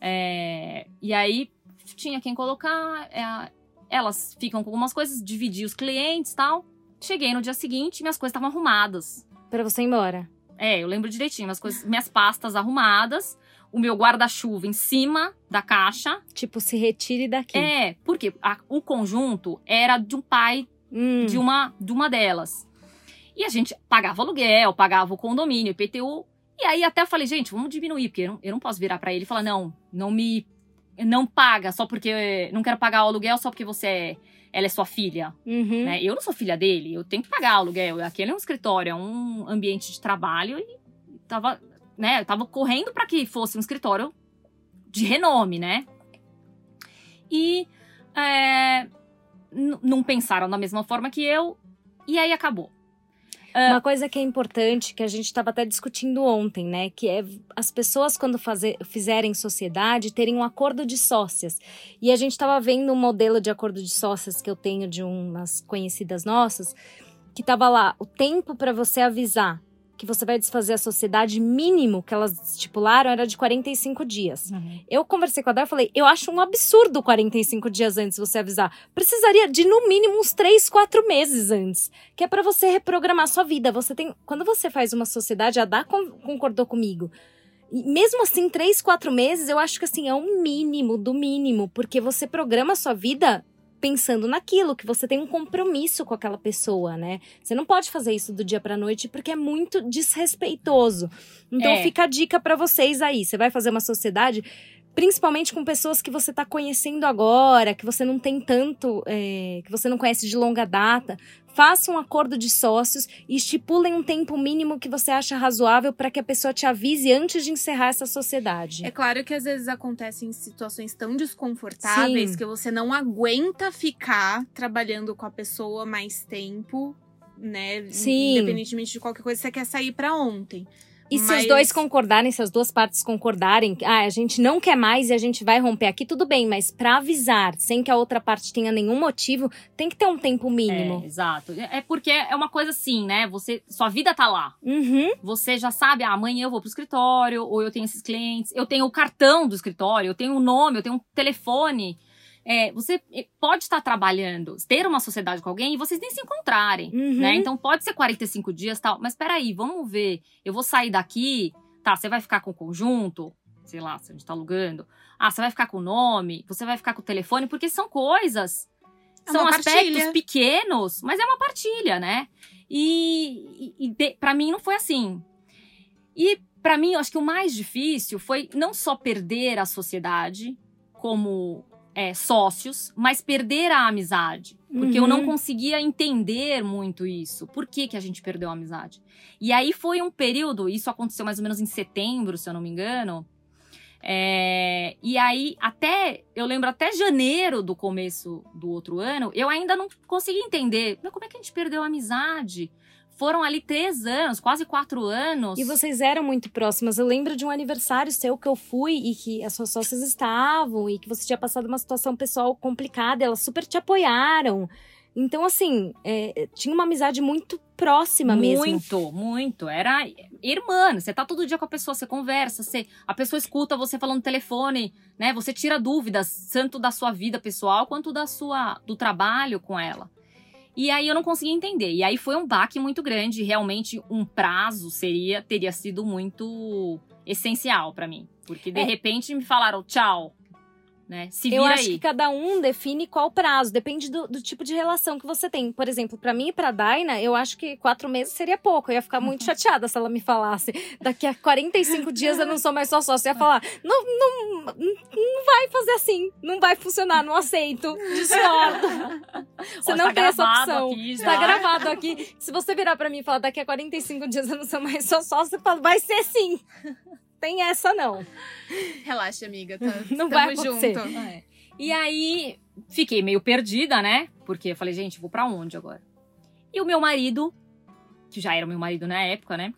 É, e aí, tinha quem colocar, é, elas ficam com algumas coisas, dividi os clientes tal. Cheguei no dia seguinte, minhas coisas estavam arrumadas. Para você ir embora? É, eu lembro direitinho, minhas coisas, minhas pastas arrumadas, o meu guarda-chuva em cima da caixa. Tipo, se retire daqui. É, porque a, o conjunto era de um pai hum. de, uma, de uma delas. E a gente pagava aluguel, pagava o condomínio, IPTU. E aí até eu falei, gente, vamos diminuir, porque eu não, eu não posso virar para ele e falar, não, não me. Não paga só porque. Não quero pagar o aluguel só porque você é. Ela é sua filha. Uhum. Né? Eu não sou filha dele, eu tenho que pagar o aluguel. Aquele é um escritório, é um ambiente de trabalho e tava, né, tava correndo para que fosse um escritório de renome, né? E é, não pensaram da mesma forma que eu, e aí acabou. Uh, Uma coisa que é importante, que a gente estava até discutindo ontem, né? Que é as pessoas, quando fazer, fizerem sociedade, terem um acordo de sócias. E a gente estava vendo um modelo de acordo de sócias que eu tenho de umas conhecidas nossas, que estava lá, o tempo para você avisar que você vai desfazer a sociedade mínimo que elas estipularam era de 45 dias. Uhum. Eu conversei com a Débora e falei, eu acho um absurdo 45 dias antes você avisar. Precisaria de no mínimo uns 3, 4 meses antes, que é para você reprogramar sua vida. Você tem, quando você faz uma sociedade, a Dá concordou comigo. E mesmo assim, três, quatro meses, eu acho que assim, é o mínimo do mínimo, porque você programa a sua vida pensando naquilo, que você tem um compromisso com aquela pessoa, né? Você não pode fazer isso do dia para noite porque é muito desrespeitoso. Então é. fica a dica para vocês aí. Você vai fazer uma sociedade principalmente com pessoas que você está conhecendo agora, que você não tem tanto, é, que você não conhece de longa data. Faça um acordo de sócios e estipulem um tempo mínimo que você acha razoável para que a pessoa te avise antes de encerrar essa sociedade. É claro que às vezes acontecem situações tão desconfortáveis Sim. que você não aguenta ficar trabalhando com a pessoa mais tempo né? Sim. Independentemente de qualquer coisa, você quer sair para ontem. E se Mas- os dois concordarem, se as duas partes concordarem, ah, a gente não quer mais e a gente vai romper aqui, tudo bem, mas pra avisar, sem que a outra parte tenha nenhum motivo, tem que ter um tempo mínimo. É, exato. É porque é uma coisa assim, né? Você, sua vida tá lá. Uhum. Você já sabe, ah, amanhã eu vou pro escritório, ou eu tenho esses clientes, eu tenho o cartão do escritório, eu tenho o nome, eu tenho um telefone. É, você pode estar trabalhando, ter uma sociedade com alguém e vocês nem se encontrarem, Uhum. né? Então pode ser 45 dias e tal, mas peraí, vamos ver. Eu vou sair daqui, tá? Você vai ficar com o conjunto, sei lá, se a gente tá alugando. Ah, você vai ficar com o nome, você vai ficar com o telefone, porque são coisas. É São aspectos partilha. pequenos, mas é uma partilha, né? E, e, e pra mim não foi assim. E pra mim, eu acho que o mais difícil foi não só perder a sociedade como é, sócios, mas perder a amizade. Porque eu não Uhum. conseguia entender muito isso. Por que, que a gente perdeu a amizade? E aí foi um período, isso aconteceu mais ou menos em setembro, se eu não me engano. É, e aí, até, eu lembro até janeiro do começo do outro ano, eu ainda não consegui entender. Mas como é que a gente perdeu a amizade? Foram ali três anos, quase quatro anos. E vocês eram muito próximas. Eu lembro de um aniversário seu que eu fui e que as suas sócias estavam e que você tinha passado uma situação pessoal complicada. e Elas super te apoiaram. Então, assim, é, tinha uma amizade muito próxima mesmo. Muito, muito. Era irmã. Você tá todo dia com a pessoa, você conversa, você, a pessoa escuta você falando no telefone, né? Você tira dúvidas, tanto da sua vida pessoal quanto da sua do trabalho com ela. E aí eu não conseguia entender. E aí foi um baque muito grande. Realmente um prazo seria teria sido muito essencial pra mim, porque de É. repente me falaram tchau, né? Se vira Eu acho aí. que cada um define qual prazo, depende do, do tipo de relação que você tem. Por exemplo, pra mim e pra Daina, eu acho que quatro meses seria pouco. Eu ia ficar muito chateada se ela me falasse. Daqui a 45 dias eu não sou mais sua sócia. Eu ia falar: não, não, não vai fazer assim. Não vai funcionar, não aceito. Discordo. Você Ó, não tá tem essa opção. aqui já. Tá gravado aqui. Se você virar pra mim e falar daqui a 45 dias eu não sou mais sua sócia, eu falo: vai ser sim. Tem essa não. Relaxa, amiga. Tá, Não vai acontecer. junto. É. E aí, fiquei meio perdida, né? Porque eu falei, gente, vou pra onde agora? E o meu marido, que já era o meu marido na época, né?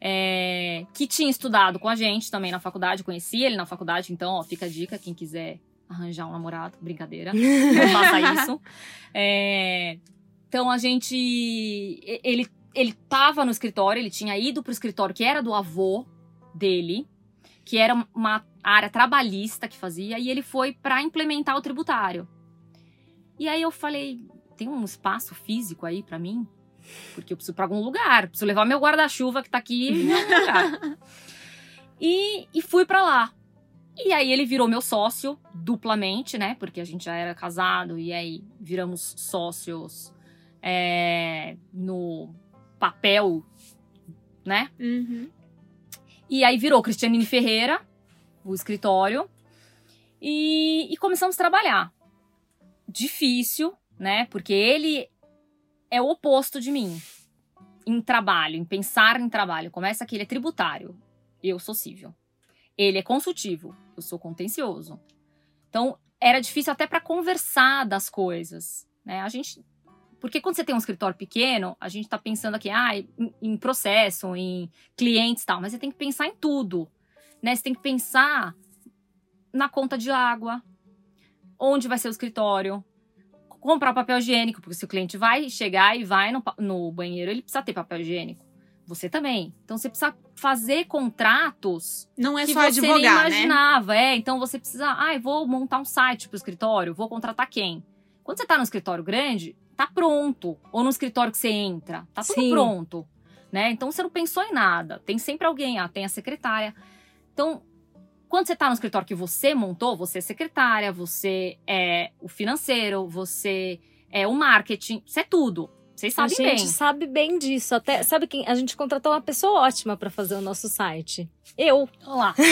É, que tinha estudado com a gente também na faculdade, conhecia ele na faculdade, então, ó, fica a dica, quem quiser arranjar um namorado, brincadeira, não faça isso. É, então a gente. Ele, ele tava no escritório, ele tinha ido pro escritório que era do avô dele, que era uma área trabalhista que fazia, e ele foi para implementar o tributário. E aí eu falei: tem um espaço físico aí para mim? Porque eu preciso pra algum lugar, preciso levar meu guarda-chuva que tá aqui em algum lugar. E, e fui para lá. E aí ele virou meu sócio duplamente, né? Porque a gente já era casado e aí viramos sócios é, no papel, né? Uhum. E aí virou Cristianine Ferreira, o escritório, e, e começamos a trabalhar. Difícil, né? Porque ele é o oposto de mim em trabalho, em pensar em trabalho. Começa que ele é tributário, eu sou civil. Ele é consultivo, eu sou contencioso. Então, era difícil até para conversar das coisas, né? A gente porque quando você tem um escritório pequeno, a gente tá pensando aqui, ah, em, em processo, em clientes e tal, mas você tem que pensar em tudo, né? Você tem que pensar na conta de água, onde vai ser o escritório, comprar papel higiênico, porque se o cliente vai chegar e vai no, no banheiro, ele precisa ter papel higiênico. Você também. Então você precisa fazer contratos Não é que só você nem advogar, né? imaginava. É, então você precisa, ah, eu vou montar um site pro escritório, vou contratar quem? Quando você tá no escritório grande, tá pronto. Ou no escritório que você entra, tá tudo Sim. pronto, né? Então você não pensou em nada. Tem sempre alguém, ah, tem a secretária. Então, quando você tá no escritório que você montou, você é secretária, você é o financeiro, você é o marketing, você é tudo. Vocês A sabem gente bem. sabe bem disso. Até, sabe quem? A gente contratou uma pessoa ótima pra fazer o nosso site. Eu. Olha lá.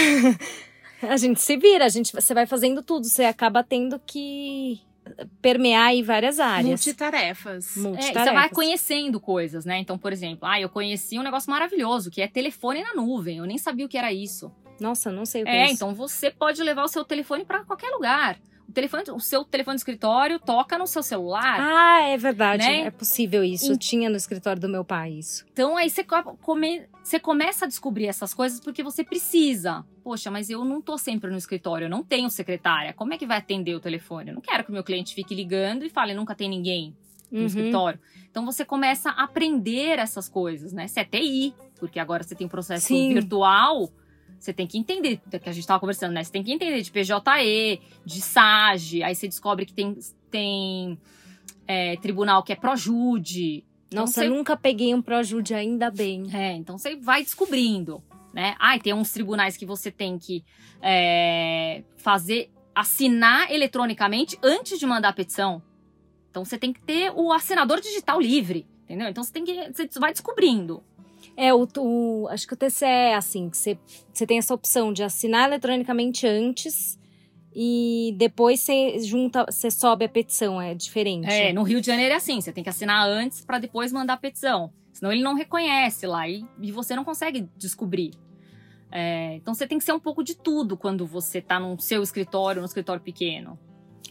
A gente se vira, a gente, você vai fazendo tudo. Você acaba tendo que permear aí várias áreas. Multitarefas. É, e Multitarefas. você vai conhecendo coisas, né? Então, por exemplo, ah, eu conheci um negócio maravilhoso, que é telefone na nuvem. Eu nem sabia o que era isso. Nossa, não sei o que É, isso. então você pode levar o seu telefone para qualquer lugar. O telefone, o seu telefone de escritório toca no seu celular. Ah, é verdade. Né? É possível isso. E- Tinha no escritório do meu pai isso. Então aí você, co- come- você começa a descobrir essas coisas porque você precisa. Poxa, mas eu não tô sempre no escritório, eu não tenho secretária. Como é que vai atender o telefone? Eu não quero que o meu cliente fique ligando e fale, nunca tem ninguém no Uhum. escritório. Então você começa a aprender essas coisas, né? Se é TI, porque agora você tem um processo Sim. virtual, você tem que entender, que a gente tava conversando, né? Você tem que entender de PJE, de SAGE, aí você descobre que tem, tem é, tribunal que é Projude. Então Nossa, você- nunca peguei um Projude, ainda bem. é, então você vai descobrindo, né? Ai, tem uns tribunais que você tem que é, fazer, assinar eletronicamente antes de mandar a petição. Então você tem que ter o assinador digital livre, entendeu? Então você tem que. Você vai descobrindo. É, o, o- acho que o TCE é assim, que você, você tem essa opção de assinar eletronicamente antes e depois você junta, você sobe a petição, é diferente. É, no Rio de Janeiro é assim, você tem que assinar antes para depois mandar a petição. Senão ele não reconhece lá e, e você não consegue descobrir. É, então você tem que ser um pouco de tudo quando você tá no seu escritório, no escritório pequeno.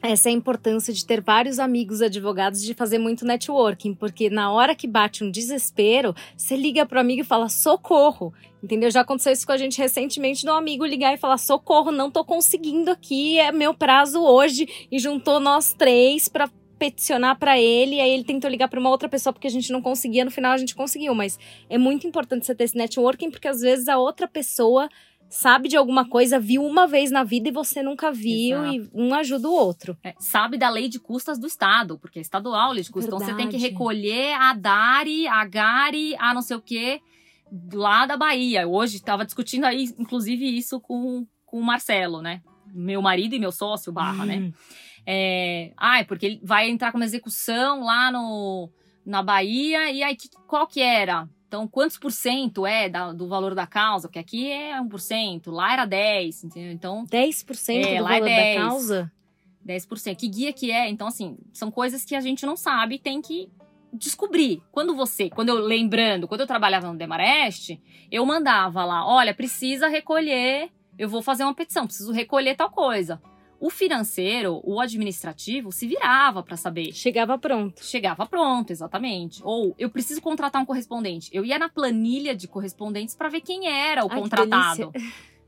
Essa é a importância de ter vários amigos advogados, de fazer muito networking, porque na hora que bate um desespero, você liga pro amigo e fala socorro. Entendeu? Já aconteceu isso com a gente recentemente, de um amigo ligar e falar socorro, não tô conseguindo aqui, é meu prazo hoje, e juntou nós três pra peticionar pra ele, aí ele tentou ligar pra uma outra pessoa porque a gente não conseguia, no final a gente conseguiu, mas é muito importante você ter esse networking, porque às vezes a outra pessoa sabe de alguma coisa, viu uma vez na vida e você nunca viu, Exato. e um ajuda o outro. É, sabe da lei de custas do Estado, porque é estadual a lei de custas. Então você tem que recolher a DARI, a GARI, a não sei o quê, lá da Bahia. Hoje estava discutindo aí, inclusive, isso com, com o Marcelo, né? Meu marido e meu sócio, barra, né? Hum. É, ah, é porque ele vai entrar com uma execução lá no, na Bahia, e aí que- qual que era? Então, quantos por cento é da- do valor da causa? Porque aqui é 1%, lá era 10%, entendeu? Então, 10% É, do lá é valor 10. da causa? 10%. Que guia que é? Então, assim, são coisas que a gente não sabe e tem que descobrir. Quando você, quando eu lembrando, quando eu trabalhava no Demarest, eu mandava lá, olha, precisa recolher, eu vou fazer uma petição, preciso recolher tal coisa. O financeiro, o administrativo, se virava para saber. Chegava pronto. Chegava pronto, exatamente. Ou eu preciso contratar um correspondente. Eu ia na planilha de correspondentes para ver quem era o Ai, contratado.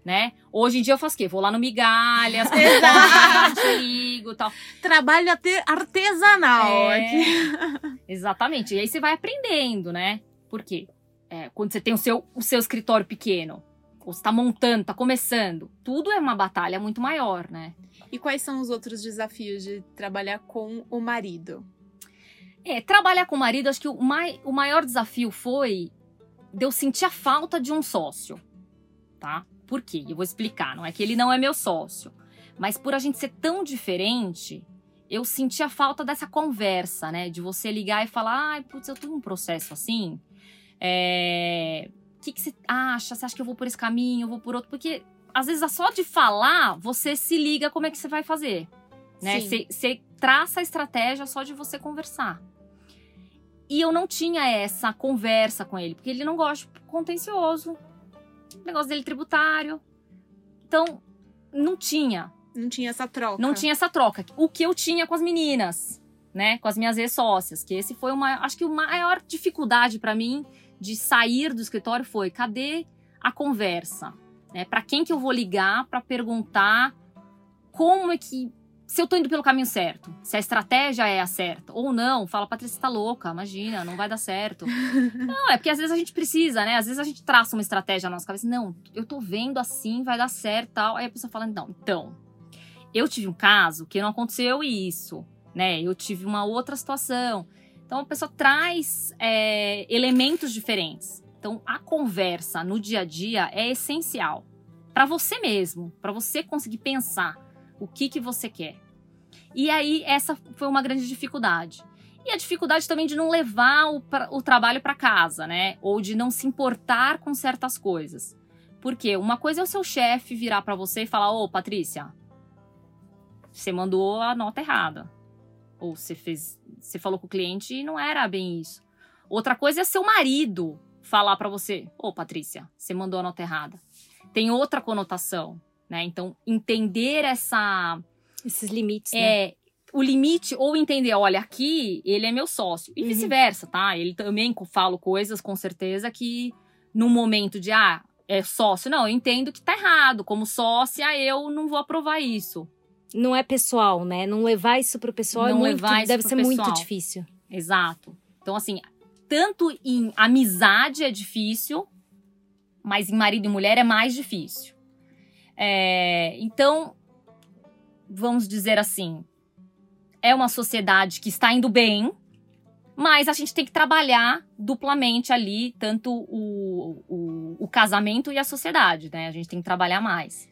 Né? Hoje em dia eu faço o quê? Vou lá no Migalhas, ligo e tal. Trabalho arte- artesanal É, aqui. Exatamente. E aí você vai aprendendo, né? Por quê? É, quando você tem o seu, o seu escritório pequeno, ou você tá montando, tá começando, tudo é uma batalha muito maior, né? E quais são os outros desafios de trabalhar com o marido? É, trabalhar com o marido, acho que o, mai, o maior desafio foi de eu sentir a falta de um sócio, tá? Por quê? Eu vou explicar. Não é que ele não é meu sócio, mas por a gente ser tão diferente, eu senti a falta dessa conversa, né? De você ligar e falar, ai, putz, eu tô num processo assim. É... O que, que você acha? Você acha que eu vou por esse caminho? Eu vou por outro? Porque às vezes só de falar, você se liga como é que você vai fazer. Né? Você você traça a estratégia só de você conversar. E eu não tinha essa conversa com ele, porque ele não gosta de contencioso. O negócio dele tributário. Então, não tinha. Não tinha essa troca. Não tinha essa troca. O que eu tinha com as meninas, né? Com as minhas ex-sócias. Que esse foi uma. Acho que a maior dificuldade pra mim de sair do escritório foi: cadê a conversa? Né? Para quem que eu vou ligar pra perguntar como é que. Se eu tô indo pelo caminho certo, se a estratégia é a certa ou não, fala, Patrícia, você tá louca, imagina, não vai dar certo. não, é porque às vezes a gente precisa, né? Às vezes a gente traça uma estratégia na nossa cabeça, não, eu tô vendo assim, vai dar certo tal. Aí a pessoa fala, não, então, eu tive um caso que não aconteceu isso, né? Eu tive uma outra situação. Então a pessoa traz é, elementos diferentes. Então a conversa no dia a dia é essencial para você mesmo, para você conseguir pensar o que que você quer. E aí essa foi uma grande dificuldade. E a dificuldade também de não levar o, o trabalho para casa, né? Ou de não se importar com certas coisas. Porque uma coisa é o seu chefe virar para você e falar: Ô, Patrícia, você mandou a nota errada. Ou você fez, você falou com o cliente e não era bem isso. Outra coisa é seu marido falar para você: "Ô, Patrícia, você mandou a nota errada". Tem outra conotação, né? Então, entender essa Esses limites, né? É, o limite, ou entender, olha, aqui ele é meu sócio. E Uhum. vice-versa, tá? Ele também falo coisas, com certeza, que no momento de, ah, é sócio. Não, eu entendo que tá errado. Como sócia, eu não vou aprovar isso. Não é pessoal, né? Não levar isso pro pessoal é Não muito, levar isso deve ser muito pessoal. difícil. Exato. Então, assim, tanto em amizade é difícil, mas em marido e mulher é mais difícil. É, então, vamos dizer assim, é uma sociedade que está indo bem, mas a gente tem que trabalhar duplamente ali, tanto o, o, o casamento e a sociedade, né? A gente tem que trabalhar mais.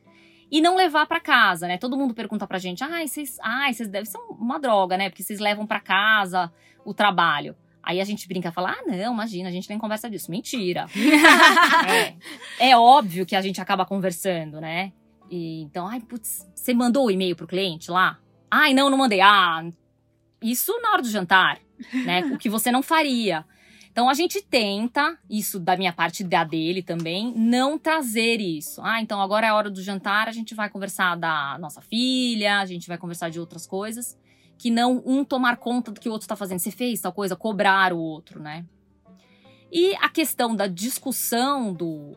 E não levar pra casa, né? Todo mundo pergunta pra gente, ai, vocês, ai, vocês devem ser uma droga, né? Porque vocês levam pra casa o trabalho. Aí a gente brinca e fala, ah, não, imagina, a gente nem conversa disso. Mentira. é, é óbvio que a gente acaba conversando, né? E, então, ai, putz, você mandou o e-mail pro cliente lá? Ai, não, não mandei. Ah, isso na hora do jantar, né? O que você não faria. Então a gente tenta, isso da minha parte da dele também, não trazer isso. Ah, então agora é a hora do jantar, a gente vai conversar da nossa filha, a gente vai conversar de outras coisas, que não um tomar conta do que o outro está fazendo. Você fez tal coisa, cobrar o outro, né? E a questão da discussão do,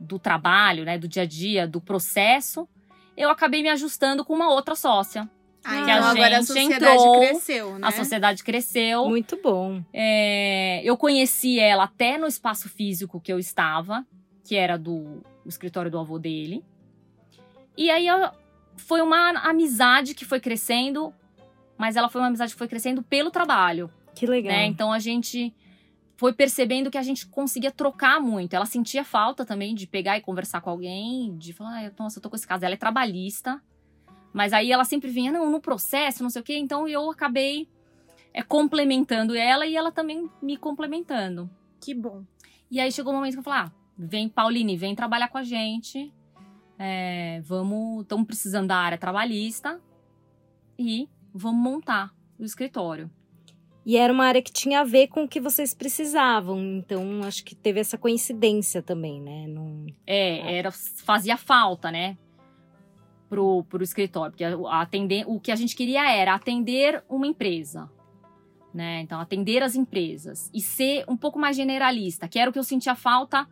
do trabalho, né, do dia a dia, do processo, eu acabei me ajustando com uma outra sócia. Ah, Que a então agora a gente sociedade entrou, cresceu, né? A sociedade cresceu. Muito bom. É, eu conheci ela até no espaço físico que eu estava, que era do o escritório do avô dele. E aí eu- foi uma amizade que foi crescendo, mas ela foi uma amizade que foi crescendo pelo trabalho, Que legal. né? Então a gente foi percebendo que a gente conseguia trocar muito. Ela sentia falta também de pegar e conversar com alguém, de falar, ah, nossa, eu tô com esse caso. Ela é trabalhista, mas aí ela sempre vinha, não, no processo, não sei o quê. Então eu acabei é, complementando ela e ela também me complementando. Que bom. E aí chegou o momento que eu falei, ah, vem, Pauline, vem trabalhar com a gente. É, vamos, estamos precisando da área trabalhista e vamos montar o escritório. E era uma área que tinha a ver com o que vocês precisavam. Então, acho que teve essa coincidência também, né? Não... É, era, fazia falta, né? Pro, pro escritório. Porque atender, o que a gente queria era atender uma empresa. Né? Então, atender as empresas. E ser um pouco mais generalista, que era o que eu sentia falta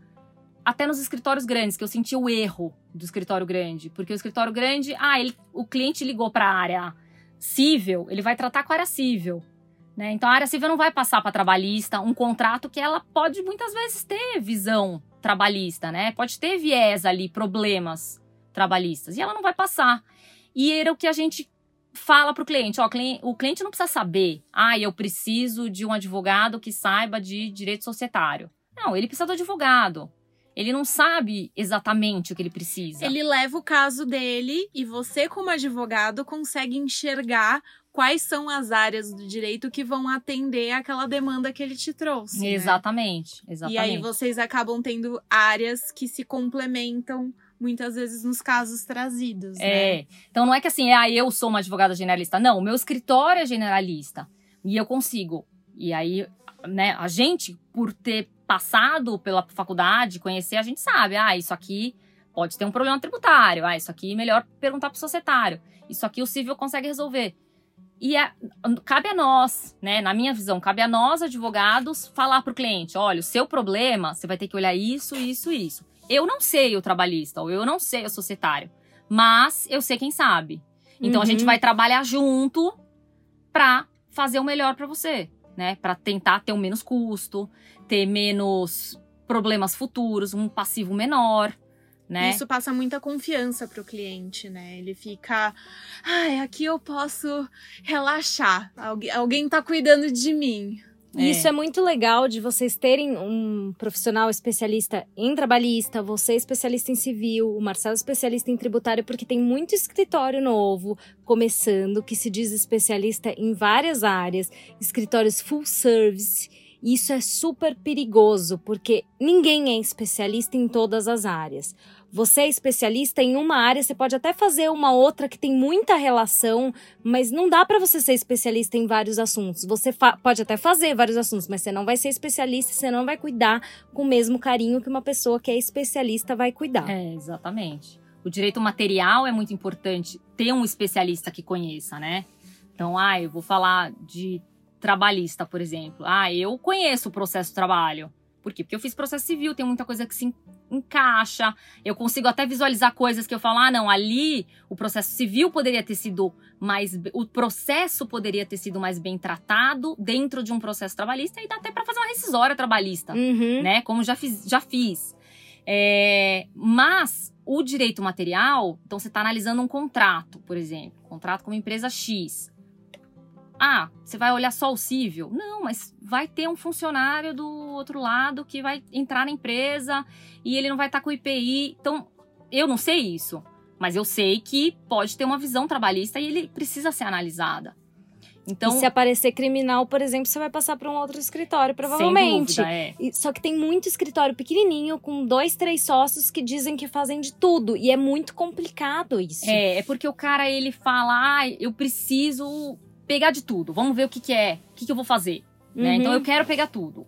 até nos escritórios grandes, que eu sentia o erro do escritório grande. Porque o escritório grande, ah, ele, o cliente ligou para a área civil, ele vai tratar com a área civil. Né? Então, a área civil não vai passar para trabalhista um contrato que ela pode muitas vezes ter visão trabalhista, né? Pode ter viés ali, problemas trabalhistas, e ela não vai passar. E era o que a gente fala para o cliente, ó, o cliente não precisa saber, ah, eu preciso de um advogado que saiba de direito societário. Não, ele precisa do advogado. Ele não sabe exatamente o que ele precisa. Ele leva o caso dele e você, como advogado, consegue enxergar quais são as áreas do direito que vão atender aquela demanda que ele te trouxe. né? Exatamente, exatamente. E aí vocês acabam tendo áreas que se complementam muitas vezes nos casos trazidos. né? É. Então não é que assim, ah, eu sou uma advogada generalista. Não, o meu escritório é generalista. E eu consigo. E aí, né, a gente, por ter passado pela faculdade, conhecer, a gente sabe, ah, isso aqui pode ter um problema tributário. Ah, isso aqui é melhor perguntar pro societário. Isso aqui o civil consegue resolver. E é- cabe a nós, né? Na minha visão, cabe a nós, advogados, falar pro cliente: olha, o seu problema, você vai ter que olhar isso, isso, isso. Eu não sei o trabalhista, ou eu não sei o societário, mas eu sei quem sabe. Então a gente Uhum. vai trabalhar junto pra fazer o melhor pra você, né? Pra tentar ter um menos custo, ter menos problemas futuros, um passivo menor, né? Isso passa muita confiança pro cliente, né? Ele fica, ai, aqui eu posso relaxar. Algu alguém tá cuidando de mim. E Isso é muito legal de vocês terem um profissional especialista em trabalhista, você especialista em civil, o Marcelo especialista em tributário, porque tem muito escritório novo começando que se diz especialista em várias áreas, escritórios full service. E isso é super perigoso, porque ninguém é especialista em todas as áreas. Você é especialista em uma área, você pode até fazer uma outra que tem muita relação, mas não dá pra você ser especialista em vários assuntos. Você pode até fazer vários assuntos, mas você não vai ser especialista, você não vai cuidar com o mesmo carinho que uma pessoa que é especialista vai cuidar. É, exatamente. O direito material é muito importante ter um especialista que conheça, né? Então, ah, eu vou falar de trabalhista, por exemplo. Ah, eu conheço o processo trabalho. Por quê? Porque eu fiz processo civil, tem muita coisa que se encaixa. Eu consigo até visualizar coisas que eu falo, ah, não, ali o processo civil poderia ter sido mais. O processo poderia ter sido mais bem tratado dentro de um processo trabalhista e dá até para fazer uma rescisória trabalhista, Uhum. né? Como já fiz. Já fiz. É, mas o direito material, então você está analisando um contrato, por exemplo, contrato com uma empresa X. Ah, você vai olhar só o cível? Não, mas vai ter um funcionário do outro lado que vai entrar na empresa e ele não vai estar com o IPI. Então, eu não sei isso, mas eu sei que pode ter uma visão trabalhista e ele precisa ser analisada. Então, e se aparecer criminal, por exemplo, você vai passar para um outro escritório, sem provavelmente. dúvida, é. E- Só que tem muito escritório pequenininho, com dois, três sócios que dizem que fazem de tudo. E é muito complicado isso. É, é porque o cara ele fala, ah, eu preciso pegar de tudo. Vamos ver o que, que é, o que, que eu vou fazer. né? Uhum. Então eu quero pegar tudo.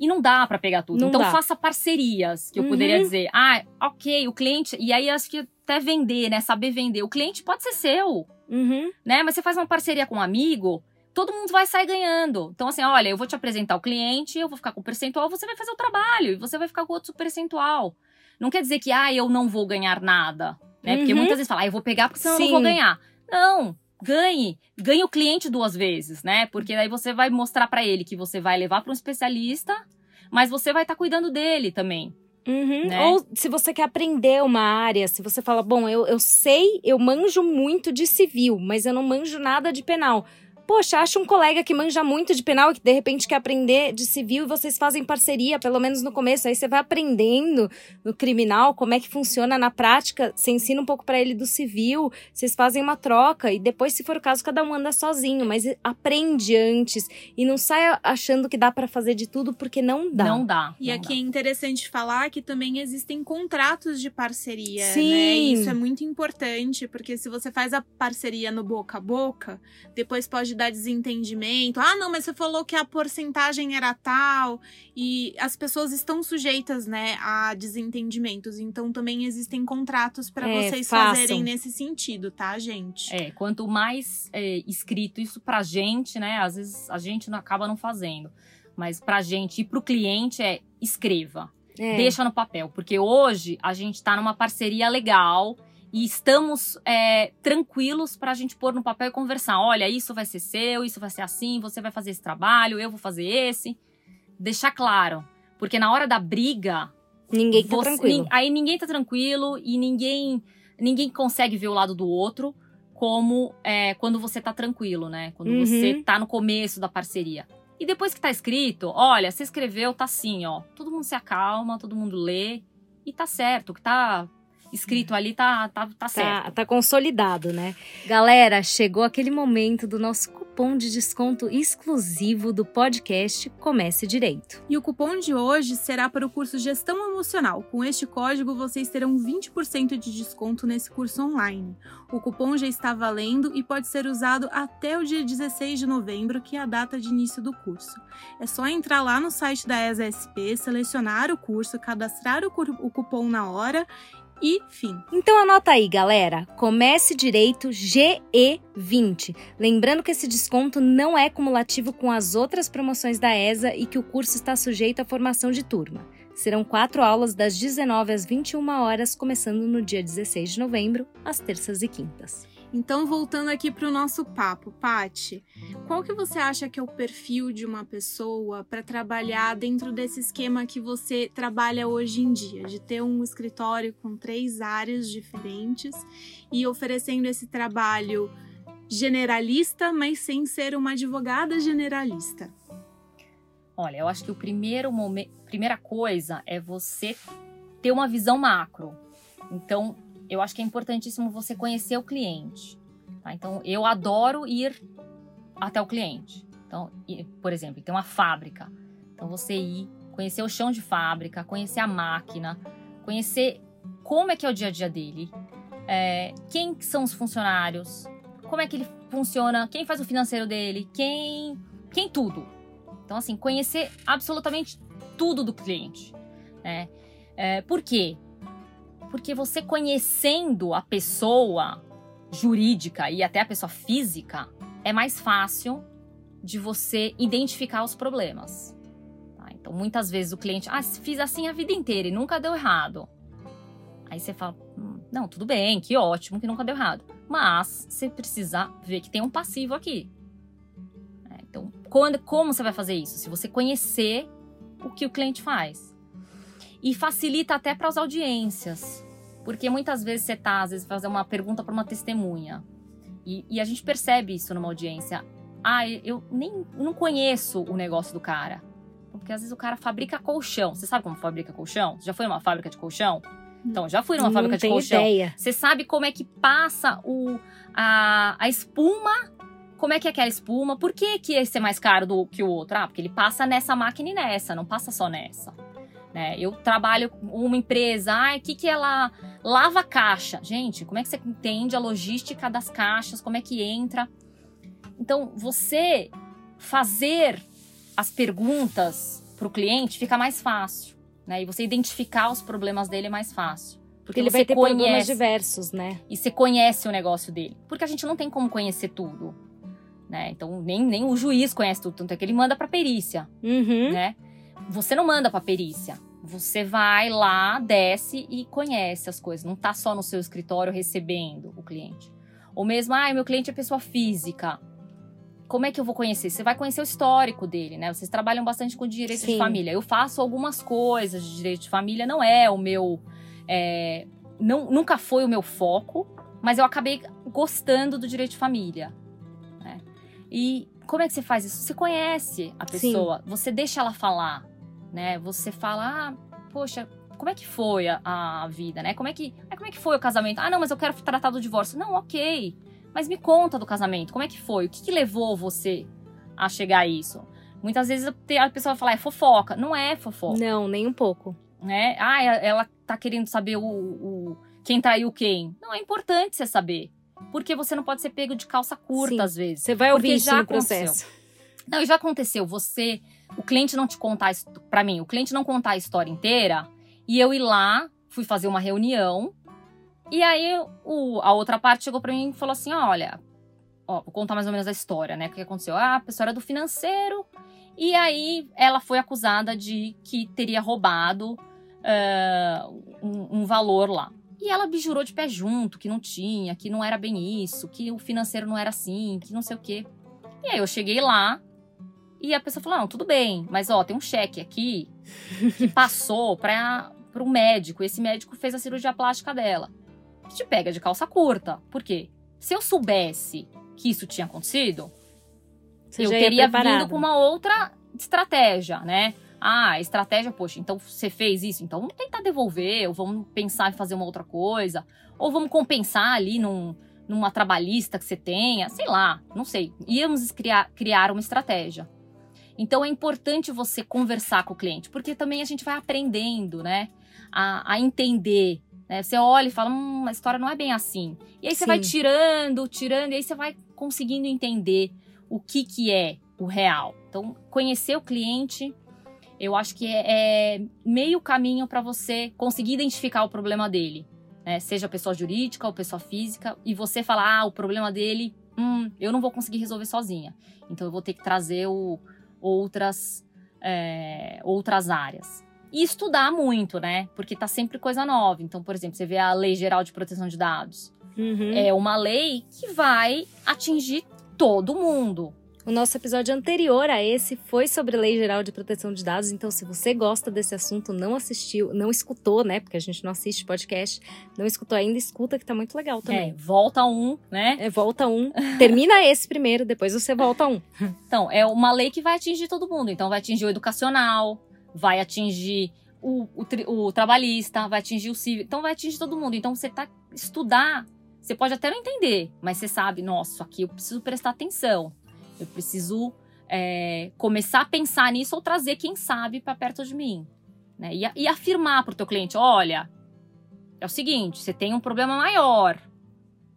E não dá pra pegar tudo. Não então dá. faça parcerias, que eu Uhum. poderia dizer, ah, ok, o cliente. E aí acho que até vender, né? Saber vender. O cliente pode ser seu, Uhum. né? Mas você faz uma parceria com um amigo, todo mundo vai sair ganhando. Então, assim, olha, eu vou te apresentar o cliente, eu vou ficar com o percentual, você vai fazer o trabalho, e você vai ficar com outro percentual. Não quer dizer que, ah, eu não vou ganhar nada. Né? Porque Uhum. muitas vezes fala, ah, eu vou pegar porque senão eu Sim. não vou ganhar. Não, ganhe. Ganhe o cliente duas vezes, né? Porque daí você vai mostrar pra ele que você vai levar para um especialista, mas você vai estar cuidando dele também. Uhum. Né? Ou se você quer aprender uma área, se você fala, bom, eu, eu sei, eu manjo muito de civil, mas eu não manjo nada de penal. Poxa, acha um colega que manja muito de penal e que de repente quer aprender de civil e vocês fazem parceria, pelo menos no começo. Aí você vai aprendendo no criminal como é que funciona na prática. Você ensina um pouco pra ele do civil, vocês fazem uma troca e depois, se for o caso, cada um anda sozinho. Mas aprende antes e não sai achando que dá pra fazer de tudo porque não dá. Não dá. E não aqui dá. é interessante falar que também existem contratos de parceria, Sim. né? E Isso é muito importante, porque se você faz a parceria no boca a boca, depois pode dar desentendimento. Ah, não, mas você falou que a porcentagem era tal, e as pessoas estão sujeitas, né, a desentendimentos. Então também existem contratos para É, vocês façam. fazerem nesse sentido, tá, gente? É, quanto mais é, escrito isso pra gente, né? Às vezes a gente não acaba não fazendo. Mas pra gente e pro cliente é escreva. É. Deixa no papel. Porque hoje a gente tá numa parceria legal e estamos é, tranquilos pra gente pôr no papel e conversar. Olha, isso vai ser seu, isso vai ser assim, você vai fazer esse trabalho, eu vou fazer esse. Deixar claro. Porque na hora da briga, Ninguém tá você- tranquilo. aí ninguém tá tranquilo e ninguém ninguém consegue ver o lado do outro como é, quando você tá tranquilo, né? Quando Uhum. você tá no começo da parceria. E depois que tá escrito, olha, você escreveu, tá assim, ó. Todo mundo se acalma, todo mundo lê e tá certo. O que tá escrito ali tá, tá, tá certo. Tá, tá consolidado, né? Galera, chegou aquele momento do nosso cupom de desconto exclusivo do podcast Comece Direito. E o cupom de hoje será para o curso Gestão Emocional. Com este código, vocês terão 20% de desconto nesse curso online. O cupom já está valendo e pode ser usado até o dia 16 de novembro, que é a data de início do curso. É só entrar lá no site da ESA-SP, selecionar o curso, cadastrar o, o cupom na hora e fim. Então anota aí, galera. Comece Direito GE20. Lembrando que esse desconto não é cumulativo com as outras promoções da ESA e que o curso está sujeito à formação de turma. Serão quatro aulas das 19 às 21 horas, começando no dia 16 de novembro, às terças e quintas. Então, voltando aqui para o nosso papo, Pati, qual que você acha que é o perfil de uma pessoa para trabalhar dentro desse esquema que você trabalha hoje em dia, de ter um escritório com três áreas diferentes e oferecendo esse trabalho generalista, mas sem ser uma advogada generalista? Olha, eu acho que o primeiro momento, primeira coisa é você ter uma visão macro. Então, eu acho que é importantíssimo você conhecer o cliente. tá? Então, eu adoro ir até o cliente. Então, por exemplo, tem uma fábrica. Então, você ir conhecer o chão de fábrica, conhecer a máquina, conhecer como é que é o dia a dia dele, é, quem que são os funcionários, como é que ele funciona, quem faz o financeiro dele, quem, quem tudo. Então, assim, conhecer absolutamente tudo do cliente. Né? É, por quê? Porque você conhecendo a pessoa jurídica e até a pessoa física, é mais fácil de você identificar os problemas. Tá? Então, muitas vezes o cliente, ah, fiz assim a vida inteira e nunca deu errado. Aí você fala, hum, não, tudo bem, que ótimo que nunca deu errado. Mas você precisa ver que tem um passivo aqui. É, então, quando, como você vai fazer isso? Se você conhecer o que o cliente faz. E facilita até para as audiências. Porque muitas vezes você está, às vezes, fazer uma pergunta para uma testemunha. E, e, a gente percebe isso numa audiência. Ah, eu nem não conheço o negócio do cara. Porque às vezes o cara fabrica colchão. Você sabe como fabrica colchão? Você já foi numa fábrica de colchão? Então, já fui numa não fábrica de colchão. Ideia. Você sabe como é que passa o, a, a espuma como é que é aquela espuma? Por que, que esse é mais caro do que o outro? Ah, porque ele passa nessa máquina e nessa, não passa só nessa. Né? Eu trabalho com uma empresa, o que, que ela lava caixa? Gente, como é que você entende a logística das caixas? Como é que entra? Então, você fazer as perguntas para o cliente fica mais fácil, né? E você identificar os problemas dele é mais fácil. Porque ele vai ter conhece, problemas diversos, né? E você conhece o negócio dele. Porque a gente não tem como conhecer tudo. Né? Então, nem, nem o juiz conhece tudo, tanto é que ele manda para perícia, uhum. né? Você não manda para perícia. Você vai lá, desce e conhece as coisas. Não tá só no seu escritório recebendo o cliente. Ou mesmo, ah, meu cliente é pessoa física. Como é que eu vou conhecer? Você vai conhecer o histórico dele, né? Vocês trabalham bastante com direito Sim. de família. Eu faço algumas coisas de direito de família, não é o meu. É, não, nunca foi o meu foco, mas eu acabei gostando do direito de família. E como é que você faz isso? Você conhece a pessoa, Sim. você deixa ela falar, né? Você fala, ah, poxa, como é que foi a, a vida, né? Como é que, como é que foi o casamento? Ah, não, mas eu quero tratar do divórcio. Não, ok. Mas me conta do casamento, como é que foi? O que, que levou você a chegar a isso? Muitas vezes a pessoa fala, é fofoca. Não é fofoca. Não, nem um pouco. Né? Ah, ela tá querendo saber o, o quem traiu quem. Não, é importante você saber. Porque você não pode ser pego de calça curta, Sim. às vezes. Você vai ouvir isso já no processo. Não, e já aconteceu. Você, o cliente não te contar, para mim, o cliente não contar a história inteira e eu ir lá, fui fazer uma reunião e aí o, a outra parte chegou para mim e falou assim: olha, ó, vou contar mais ou menos a história, né? O que aconteceu? Ah, a pessoa era do financeiro e aí ela foi acusada de que teria roubado uh, um, um valor lá. E ela bijurou de pé junto, que não tinha, que não era bem isso, que o financeiro não era assim, que não sei o quê. E aí eu cheguei lá e a pessoa falou: não, tudo bem, mas ó, tem um cheque aqui que passou para um médico. Esse médico fez a cirurgia plástica dela. Que te pega de calça curta. Por quê? Se eu soubesse que isso tinha acontecido, Você eu teria vindo com uma outra estratégia, né? Ah, estratégia, poxa, então você fez isso, então vamos tentar devolver, ou vamos pensar em fazer uma outra coisa, ou vamos compensar ali num, numa trabalhista que você tenha, sei lá, não sei. Íamos criar, criar uma estratégia. Então é importante você conversar com o cliente, porque também a gente vai aprendendo, né? A, a entender. Né? Você olha e fala, hum, a história não é bem assim. E aí você Sim. vai tirando, tirando, e aí você vai conseguindo entender o que, que é o real. Então, conhecer o cliente eu acho que é, é meio caminho para você conseguir identificar o problema dele. Né? Seja pessoa jurídica ou pessoa física, e você falar, ah, o problema dele, hum, eu não vou conseguir resolver sozinha. Então eu vou ter que trazer o, outras, é, outras áreas. E estudar muito, né? Porque tá sempre coisa nova. Então, por exemplo, você vê a Lei Geral de Proteção de Dados. Uhum. É uma lei que vai atingir todo mundo. O nosso episódio anterior a esse foi sobre Lei Geral de Proteção de Dados, então se você gosta desse assunto, não assistiu, não escutou, né? Porque a gente não assiste podcast, não escutou ainda, escuta que tá muito legal também. É, volta um, né? É, volta um. Termina esse primeiro, depois você volta um. Então, é uma lei que vai atingir todo mundo. Então, vai atingir o educacional, vai atingir o, o, o trabalhista, vai atingir o civil. Então, vai atingir todo mundo. Então, você tá estudar, você pode até não entender, mas você sabe, nossa, aqui eu preciso prestar atenção eu preciso é, começar a pensar nisso ou trazer quem sabe para perto de mim. Né? E, e afirmar para o teu cliente: olha, é o seguinte, você tem um problema maior.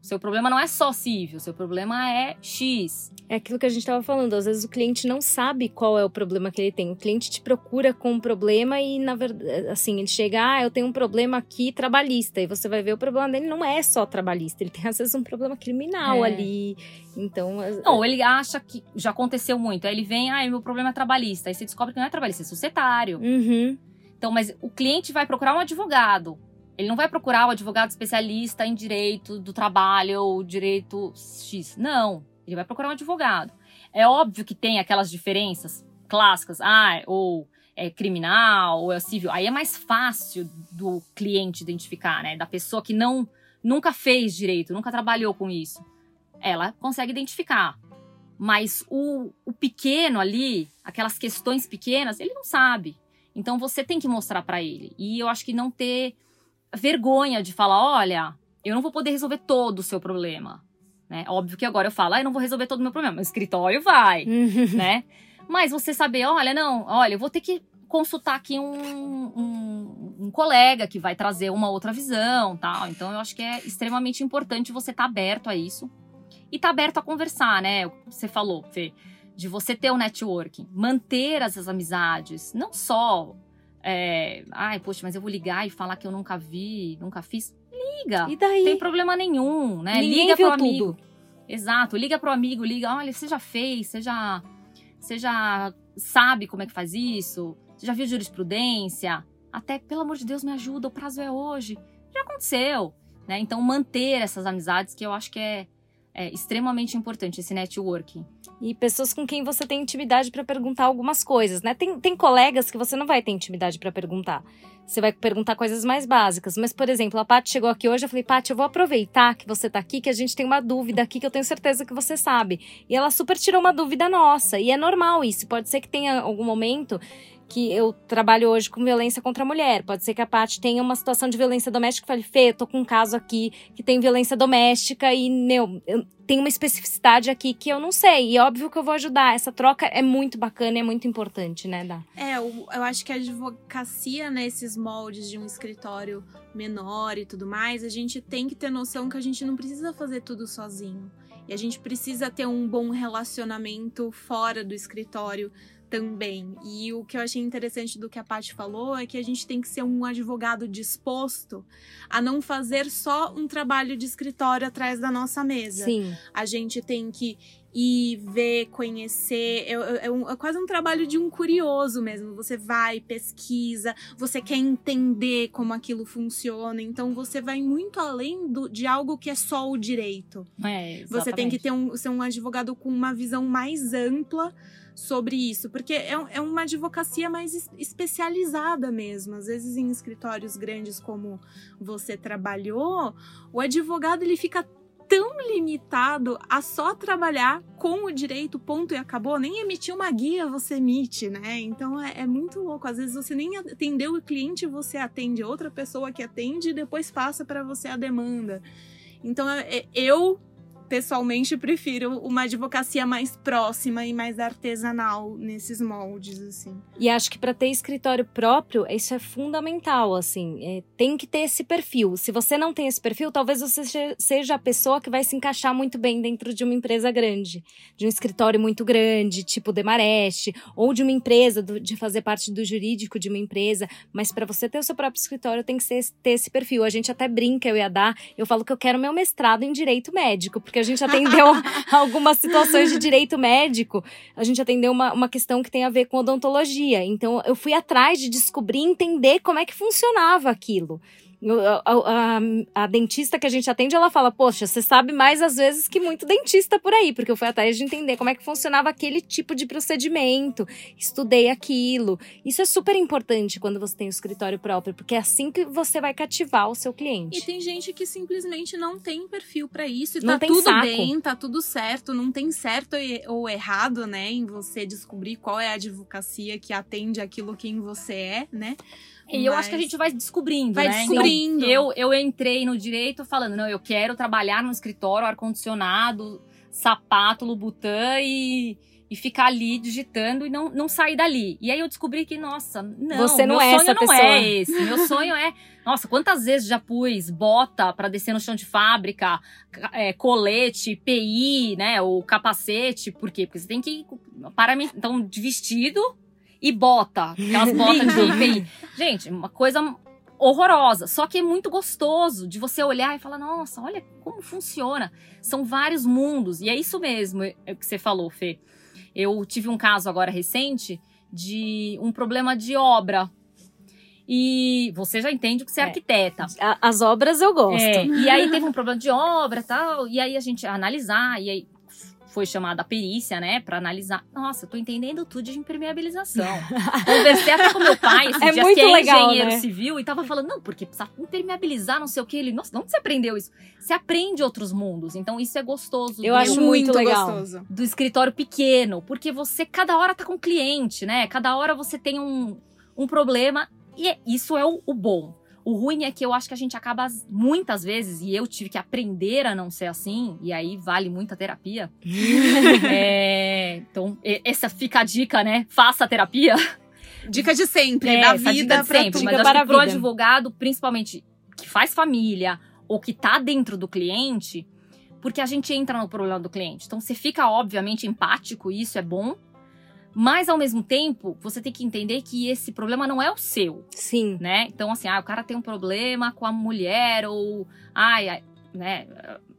Seu problema não é só civil, seu problema é X. É aquilo que a gente estava falando, às vezes o cliente não sabe qual é o problema que ele tem. O cliente te procura com um problema e, na verdade, assim, ele chega, ah, eu tenho um problema aqui trabalhista. E você vai ver o problema dele não é só trabalhista, ele tem às vezes um problema criminal é. ali. Então. Não, ele acha que já aconteceu muito. Aí ele vem, ah, meu problema é trabalhista. Aí você descobre que não é trabalhista, é societário. Uhum. Então, mas o cliente vai procurar um advogado. Ele não vai procurar o advogado especialista em direito do trabalho ou direito X. Não. Ele vai procurar um advogado. É óbvio que tem aquelas diferenças clássicas, ah, ou é criminal, ou é civil. Aí é mais fácil do cliente identificar, né? Da pessoa que não nunca fez direito, nunca trabalhou com isso. Ela consegue identificar. Mas o, o pequeno ali, aquelas questões pequenas, ele não sabe. Então você tem que mostrar para ele. E eu acho que não ter vergonha de falar, olha, eu não vou poder resolver todo o seu problema. Né? Óbvio que agora eu falo, ah, eu não vou resolver todo o meu problema. O escritório vai, né? Mas você saber, olha, não, olha, eu vou ter que consultar aqui um, um, um, colega que vai trazer uma outra visão, tal. Então eu acho que é extremamente importante você estar tá aberto a isso e estar tá aberto a conversar, né? Você falou, Fê, de você ter o um networking, manter essas amizades, não só é, ai, poxa, mas eu vou ligar e falar que eu nunca vi, nunca fiz. Liga. E daí? Não tem problema nenhum, né? Ninguém liga pro amigo. Tudo. Exato, liga pro amigo, liga, olha, você já fez, você já, você já sabe como é que faz isso, você já viu jurisprudência, até, pelo amor de Deus, me ajuda, o prazo é hoje. Já aconteceu, né? Então, manter essas amizades, que eu acho que é, é extremamente importante, esse networking e pessoas com quem você tem intimidade para perguntar algumas coisas, né? Tem, tem colegas que você não vai ter intimidade para perguntar. Você vai perguntar coisas mais básicas. Mas, por exemplo, a Paty chegou aqui hoje, eu falei, Paty, eu vou aproveitar que você tá aqui, que a gente tem uma dúvida aqui que eu tenho certeza que você sabe. E ela super tirou uma dúvida nossa. E é normal isso. Pode ser que tenha algum momento que eu trabalho hoje com violência contra a mulher. Pode ser que a Paty tenha uma situação de violência doméstica e fale, Fê, tô com um caso aqui que tem violência doméstica e, meu, tem uma especificidade aqui que eu não sei. E óbvio que eu vou ajudar. Essa troca é muito bacana e é muito importante, né, Dá? É, eu, eu acho que a advocacia nesses moldes de um escritório menor e tudo mais, a gente tem que ter noção que a gente não precisa fazer tudo sozinho. E a gente precisa ter um bom relacionamento fora do escritório também. E o que eu achei interessante do que a Paty falou é que a gente tem que ser um advogado disposto a não fazer só um trabalho de escritório atrás da nossa mesa. Sim. A gente tem que ir ver, conhecer. É, é, um, é, quase um trabalho de um curioso mesmo. Você vai, pesquisa, você quer entender como aquilo funciona. Então você vai muito além do, de algo que é só o direito. É, você tem que ter um, ser um advogado com uma visão mais ampla sobre isso, porque é, é uma advocacia mais especializada mesmo. Às vezes, em escritórios grandes como você trabalhou, o advogado ele fica tão limitado a só trabalhar com o direito, ponto e acabou. Nem emitir uma guia você emite, né? Então é, é, muito louco. Às vezes você nem atendeu o cliente, você atende outra pessoa que atende e depois passa para você a demanda. Então é, eu pessoalmente prefiro uma advocacia mais próxima e mais artesanal nesses moldes assim. E acho que para ter escritório próprio, isso é fundamental, assim, é, tem que ter esse perfil. Se você não tem esse perfil, talvez você seja a pessoa que vai se encaixar muito bem dentro de uma empresa grande, de um escritório muito grande, tipo Demarest, ou de uma empresa de fazer parte do jurídico de uma empresa, mas para você ter o seu próprio escritório tem que ser, ter esse perfil. A gente até brinca, eu ia dar, eu falo que eu quero meu mestrado em direito médico, porque porque a gente atendeu algumas situações de direito médico, a gente atendeu uma, uma questão que tem a ver com odontologia. Então, eu fui atrás de descobrir, entender como é que funcionava aquilo. A, a, a, dentista que a gente atende, ela fala: Poxa, você sabe mais às vezes que muito dentista por aí, porque eu fui atrás de entender como é que funcionava aquele tipo de procedimento, estudei aquilo. Isso é super importante quando você tem um escritório próprio, porque é assim que você vai cativar o seu cliente. E tem gente que simplesmente não tem perfil para isso e não tá tudo saco. bem, tá tudo certo, não tem certo ou errado, né, em você descobrir qual é a advocacia que atende aquilo quem você é, né? E Mas... eu acho que a gente vai descobrindo, vai né? descobrindo. Então, eu, eu entrei no direito falando, não, eu quero trabalhar num escritório, ar-condicionado, sapato, Lubutã e, e ficar ali digitando e não, não sair dali. E aí eu descobri que, nossa, não, Você não meu é sonho não pessoa. é esse. Meu sonho é. Nossa, quantas vezes já pus bota pra descer no chão de fábrica, ca- é, colete, PI, né? Ou capacete. Por quê? Porque você tem que. Para mim, então, de vestido e bota. Aquelas botas de PI. Gente, uma coisa horrorosa. Só que é muito gostoso de você olhar e falar: nossa, olha como funciona. São vários mundos. E é isso mesmo é o que você falou, Fê. Eu tive um caso agora recente de um problema de obra. E você já entende que você é, É. arquiteta. As obras eu gosto. É, e aí teve um problema de obra e tal, e aí a gente analisar, e aí foi chamada a perícia, né, pra analisar. Nossa, eu tô entendendo tudo de impermeabilização. Conversei até com meu pai esse É dia, muito que é legal, engenheiro né? civil, e tava falando, não, porque precisa impermeabilizar, não sei o que. Ele, nossa, onde você aprendeu isso? Você aprende outros mundos, então isso é gostoso. Eu do- acho muito legal. gostoso. do escritório pequeno, porque você cada hora tá com um cliente, né? Cada hora você tem um, um problema e é- isso é o, o bom. O ruim é que eu acho que a gente acaba as- muitas vezes, e eu tive que aprender a não ser assim, e aí vale muita terapia. É, então, essa fica a dica, né? Faça a terapia. Dica de sempre, É, da vida pra sempre, mas Dica acho para que vida. advogado, principalmente que faz família ou que tá dentro do cliente, porque a gente entra no problema do cliente. Então você fica obviamente empático, e isso é bom, mas ao mesmo tempo, você tem que entender que esse problema não é o seu, Sim. né? Então assim, ah, o cara tem um problema com a mulher ou ai, ai, né,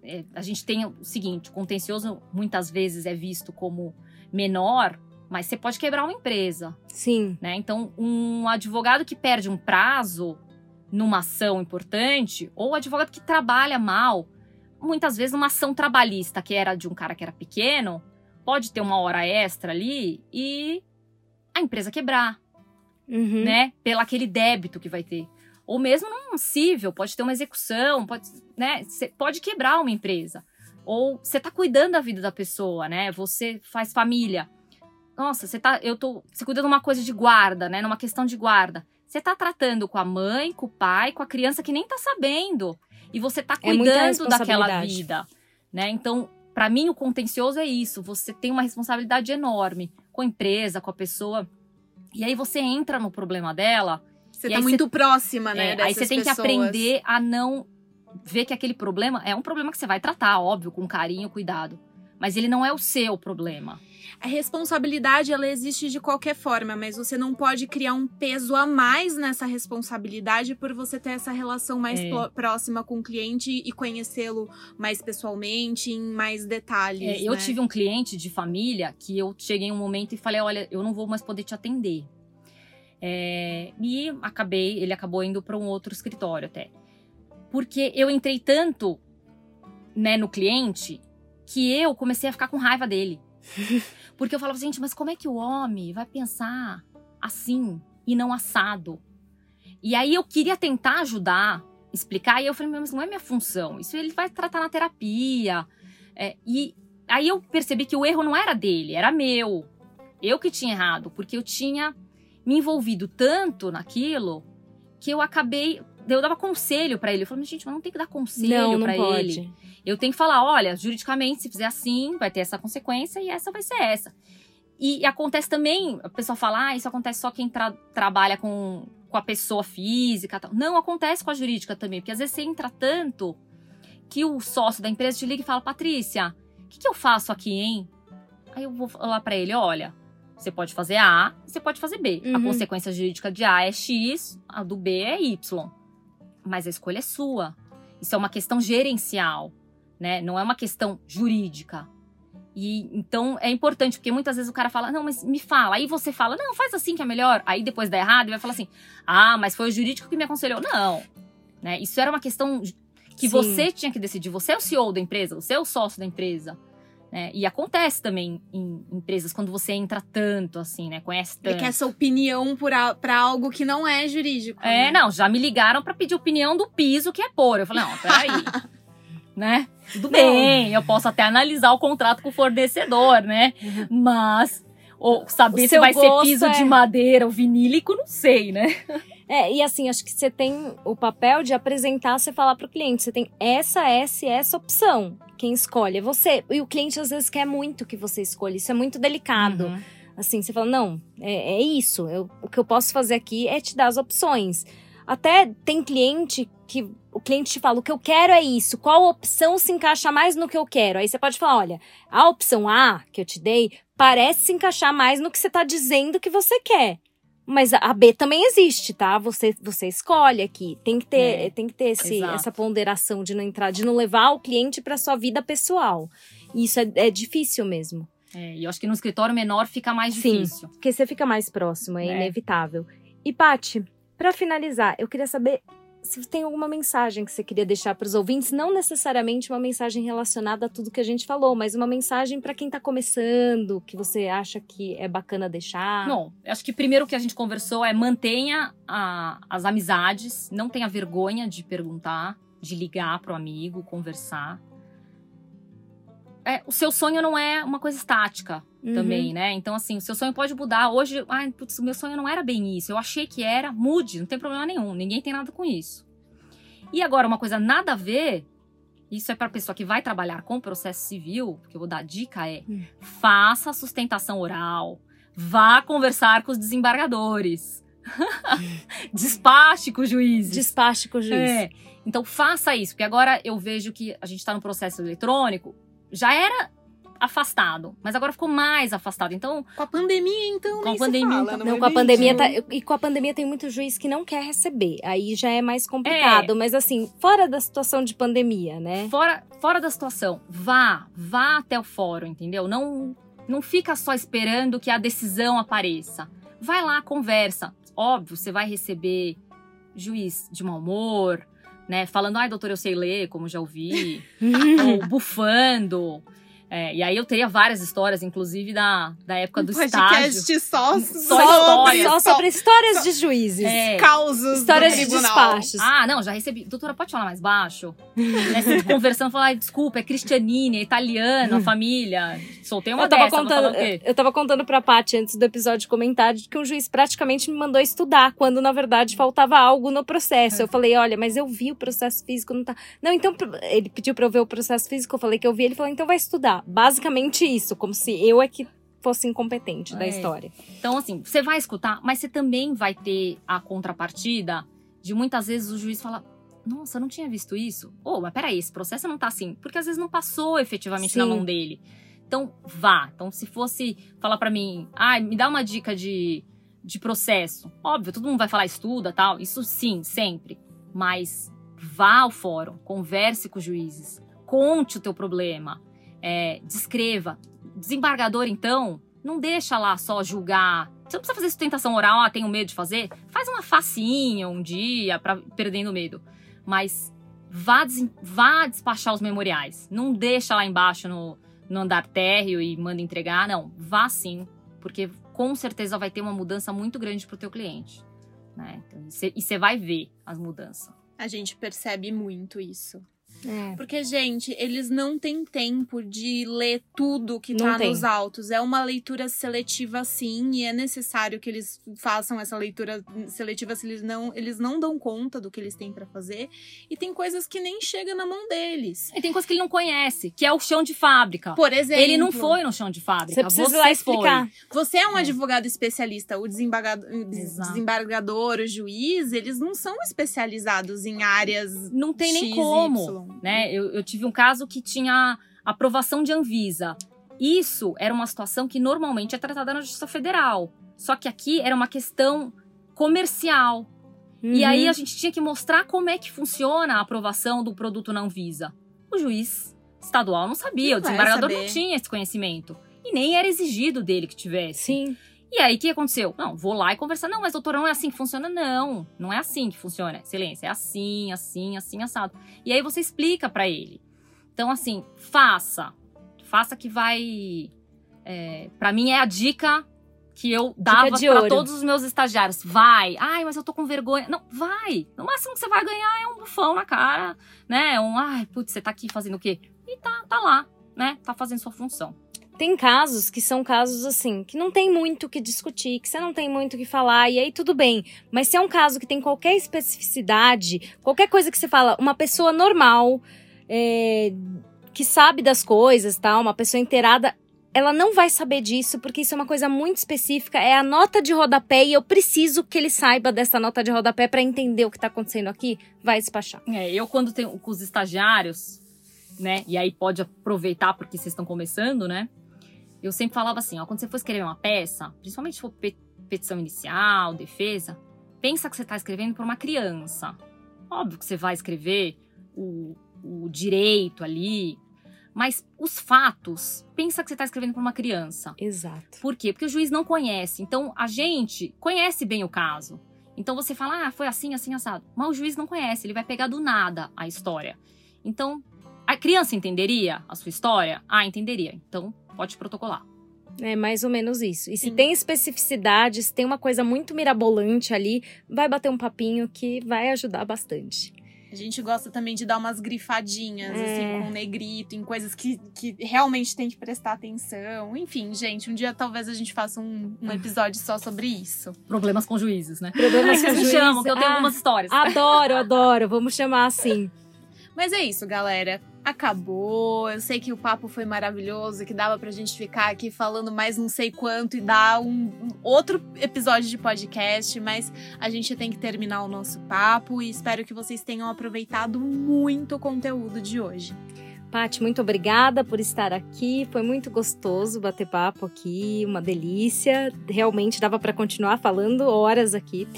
é, a gente tem o seguinte, o contencioso muitas vezes é visto como menor, mas você pode quebrar uma empresa, Sim. né? Então, um advogado que perde um prazo numa ação importante, ou advogado que trabalha mal, muitas vezes uma ação trabalhista que era de um cara que era pequeno, pode ter uma hora extra ali e a empresa quebrar, Uhum. né? Pelo aquele débito que vai ter. Ou mesmo num cível, pode ter uma execução, pode, né? Cê pode quebrar uma empresa. Ou você tá cuidando da vida da pessoa, né? Você faz família. Nossa, você tá. Eu tô. Você cuida de uma coisa de guarda, né? Numa questão de guarda. Você tá tratando com a mãe, com o pai, com a criança que nem tá sabendo. E você tá É cuidando daquela responsabilidade. vida. Né? Então, para mim, o contencioso é isso. Você tem uma responsabilidade enorme com a empresa, com a pessoa. E aí você entra no problema dela. Você tá muito próxima, né? É, aí você tem que pessoas. aprender a não ver que aquele problema é um problema que você vai tratar, óbvio, com carinho, cuidado. Mas ele não é o seu problema. A responsabilidade, ela existe de qualquer forma, mas você não pode criar um peso a mais nessa responsabilidade por você ter essa relação mais É. próxima com o cliente e conhecê-lo mais pessoalmente, em mais detalhes. É, eu né? tive um cliente de família que eu cheguei em um momento e falei: olha, eu não vou mais poder te atender. É, e acabei, ele acabou indo para um outro escritório até. Porque eu entrei tanto né, no cliente que eu comecei a ficar com raiva dele. Porque eu falava, gente, mas como é que o homem vai pensar assim e não assado? E aí eu queria tentar ajudar, explicar, e eu falei, mas não é minha função. Isso ele vai tratar na terapia. É, e aí eu percebi que o erro não era dele, era meu. Eu que tinha errado, porque eu tinha me envolvido tanto naquilo que eu acabei. Eu dava conselho pra ele. Eu falei, mas gente, mas não tem que dar conselho pode. ele. Eu tenho que falar, olha, juridicamente, se fizer assim, vai ter essa consequência e essa vai ser essa. E, e acontece também, a pessoa fala, ah, isso acontece só quem tra- trabalha com, com a pessoa física. Tal. Não, acontece com a jurídica também, porque às vezes você entra tanto que o sócio da empresa te liga e fala, Patrícia, o que, que eu faço aqui, hein? Aí eu vou falar pra ele, olha, você pode fazer A, você pode fazer B. A Uhum. consequência jurídica de A é X, a do B é Y. Mas a escolha é sua. Isso é uma questão gerencial, né? Não é uma questão jurídica. E então é importante, porque muitas vezes o cara fala, não, mas me fala. Aí você fala, não, faz assim que é melhor. Aí depois dá errado e vai falar assim, ah, mas foi o jurídico que me aconselhou. Não. Né? Isso era uma questão que Sim. você tinha que decidir. Você é o CEO da empresa, você é o sócio da empresa. Né? E acontece também em empresas quando você entra tanto, assim, né? Conhece tanto. quer essa opinião por a- pra algo que não é jurídico. É, né? não, já me ligaram pra pedir opinião do piso que é pôr. Eu falei, não, peraí. né? Tudo bem, eu posso até analisar o contrato com o fornecedor, né? Mas ou saber se vai ser piso é- de madeira ou vinílico, não sei, né? É, e assim, acho que você tem o papel de apresentar, você falar pro cliente, você tem essa, essa e essa opção. Quem escolhe é você. E o cliente às vezes quer muito que você escolha. Isso é muito delicado. Uhum. Assim, você fala, não, é, é isso. Eu, o que eu posso fazer aqui é te dar as opções. Até tem cliente que o cliente te fala, o que eu quero é isso. Qual opção se encaixa mais no que eu quero? Aí você pode falar, olha, a opção A que eu te dei parece se encaixar mais no que você está dizendo que você quer. Mas a B também existe, tá? Você, você escolhe aqui. Tem que ter, É, tem que ter esse, exato. essa ponderação de não entrar, de não levar o cliente para sua vida pessoal. E isso é, é difícil mesmo. É, e eu acho que no escritório menor fica mais Sim. difícil. Porque você fica mais próximo, é, É. inevitável. E, Pati, para finalizar, eu queria saber se tem alguma mensagem que você queria deixar para os ouvintes, não necessariamente uma mensagem relacionada a tudo que a gente falou, mas uma mensagem para quem tá começando, que você acha que é bacana deixar. Bom, acho que primeiro o que a gente conversou é mantenha a- as amizades, não tenha vergonha de perguntar, de ligar pro amigo, conversar. É, o seu sonho não é uma coisa estática Uhum. também, né? Então, assim, o seu sonho pode mudar. Hoje, ai, putz, o meu sonho não era bem isso. Eu achei que era, mude, não tem problema nenhum. Ninguém tem nada com isso. E agora, uma coisa nada a ver, isso é para pessoa que vai trabalhar com processo civil, que eu vou dar dica é: Hum. faça sustentação oral, vá conversar com os desembargadores, despache com os juízes. Despache com o juiz. É. Então faça isso, porque agora eu vejo que a gente está no processo eletrônico, já era afastado, mas agora ficou mais afastado. Então, Com a pandemia, então, Com a pandemia, fala, então- não Não, é com a pandemia tá, e com a pandemia tem muito juiz que não quer receber. Aí já é mais complicado, mas assim, fora da situação de pandemia, né? fora, fora da situação, vá, vá até o fórum, entendeu? Não, não fica só esperando que a decisão apareça. Vai lá, conversa. Óbvio, você vai receber juiz de mau humor, né? Falando, ai, doutor, eu sei ler, como já ouvi. ou bufando. É, e aí eu teria várias histórias, inclusive da, da época do estágio. podcast só, Só sobre. Só sobre histórias de juízes. É. causos Histórias do de despachos. Ah, não, já recebi. Doutora, pode falar mais baixo? né, você conversando, falar, desculpa, é Cristianini, é italiano, a família. Soltei uma eu tava dessa, contando, quê? eu tava contando pra Paty antes do episódio comentar de que um juiz praticamente me mandou estudar, quando na verdade faltava algo no processo. Eu falei, olha, mas eu vi o processo físico, não tá. Não, então ele pediu pra eu ver o processo físico, eu falei que eu vi, ele falou, então vai estudar. Basicamente isso, como se eu é que fosse incompetente da É. história. Então, assim, você vai escutar, mas você também vai ter a contrapartida de muitas vezes o juiz falar. Nossa, eu não tinha visto isso. Oh, mas peraí, esse processo não tá assim. Porque às vezes não passou efetivamente na Sim. mão dele. Então, vá. Então, se fosse falar pra mim, ah, me dá uma dica de, de processo. Óbvio, todo mundo vai falar estuda tal. Isso sim, sempre. Mas vá ao fórum, converse com os juízes, conte o teu problema, é, descreva. Desembargador, então, não deixa lá só julgar. Você não precisa fazer sustentação oral, ah, tenho medo de fazer. Faz uma facinha um dia, pra, perdendo medo. Mas vá, des- vá despachar os memoriais. Não deixa lá embaixo no, no andar térreo e manda entregar. Não, vá sim. Porque com certeza vai ter uma mudança muito grande pro teu cliente. Né? Então, e você vai ver as mudanças. A gente percebe muito isso. É. Porque, gente, eles não têm tempo de ler tudo que Não tá tem. nos autos. É uma leitura seletiva, sim, e é necessário que eles façam essa leitura seletiva se eles não, eles não dão conta do que eles têm pra fazer. E tem coisas que nem chegam na mão deles. E tem coisa que ele não conhece, que é o chão de fábrica. Por exemplo, Ele não foi no chão de fábrica. Você precisa ir lá explicar. Você é um É. advogado especialista, o desembargador, Exato. desembargador, o juiz, eles não são especializados em áreas Não tem nem X, como. Y. né? Eu, eu tive um caso que tinha aprovação de Anvisa. Isso era uma situação que normalmente é tratada na Justiça Federal. Só que aqui era uma questão comercial. E Uhum. aí a gente tinha que mostrar como é que funciona a aprovação do produto na Anvisa. O juiz estadual não sabia, Não o desembargador não tinha esse conhecimento. E nem era exigido dele que tivesse. Sim. E aí, o que aconteceu? Não, vou lá e conversar. Não, mas doutora, não é assim que funciona. Não, não é assim que funciona. Excelência, é assim, assim, assim, assado. E aí você explica pra ele. Então, assim, faça. Faça que vai... É, para mim, é a dica que eu dava ouro. todos os meus estagiários. Vai. Ai, mas eu tô com vergonha. Não, vai. No máximo que você vai ganhar é um bufão na cara, né? Um, ai, putz, você tá aqui fazendo o quê? E tá, tá lá, né? Tá fazendo sua função. Tem casos que são casos assim, que não tem muito o que discutir, que você não tem muito o que falar, e aí tudo bem. Mas se é um caso que tem qualquer especificidade, qualquer coisa que você fala, uma pessoa normal, é, que sabe das coisas, tal, uma pessoa inteirada, ela não vai saber disso, porque isso é uma coisa muito específica, é a nota de rodapé e eu preciso que ele saiba dessa nota de rodapé para entender o que tá acontecendo aqui, vai despachar. É, eu quando tenho com os estagiários, né, e aí pode aproveitar porque vocês estão começando, né, eu sempre falava assim, ó, quando você for escrever uma peça, principalmente se for petição inicial, defesa, pensa que você está escrevendo para uma criança. Óbvio que você vai escrever o, o direito ali, mas os fatos, pensa que você está escrevendo para uma criança. Exato. Por quê? Porque o juiz não conhece. Então, a gente conhece bem o caso. Então, você fala, ah, foi assim, assim, assado. Mas o juiz não conhece, ele vai pegar do nada a história. Então, a criança entenderia a sua história? Ah, entenderia. Então, pode protocolar. É mais ou menos isso. E se Sim. tem especificidades, se tem uma coisa muito mirabolante ali, vai bater um papinho que vai ajudar bastante. A gente gosta também de dar umas grifadinhas, é. assim, com negrito, em coisas que, que realmente tem que prestar atenção. Enfim, gente, um dia talvez a gente faça um, um episódio só sobre isso. Problemas com juízes, né? Problemas com juízes. chamam, que eu tenho ah, algumas histórias. Adoro, adoro. Vamos chamar assim. Mas é isso, galera acabou. Eu sei que o papo foi maravilhoso, que dava pra gente ficar aqui falando mais não sei quanto e dar um, um, outro episódio de podcast, mas a gente tem que terminar o nosso papo e espero que vocês tenham aproveitado muito o conteúdo de hoje. Pati, muito obrigada por estar aqui. Foi muito gostoso bater papo aqui, uma delícia. Realmente dava para continuar falando horas aqui.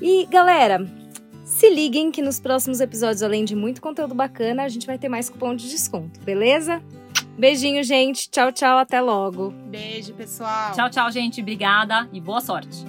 E galera, se liguem que nos próximos episódios, além de muito conteúdo bacana, a gente vai ter mais cupom de desconto, beleza? Beijinho, gente. Tchau, tchau. Até logo. Beijo, pessoal. Tchau, tchau, gente. Obrigada e boa sorte.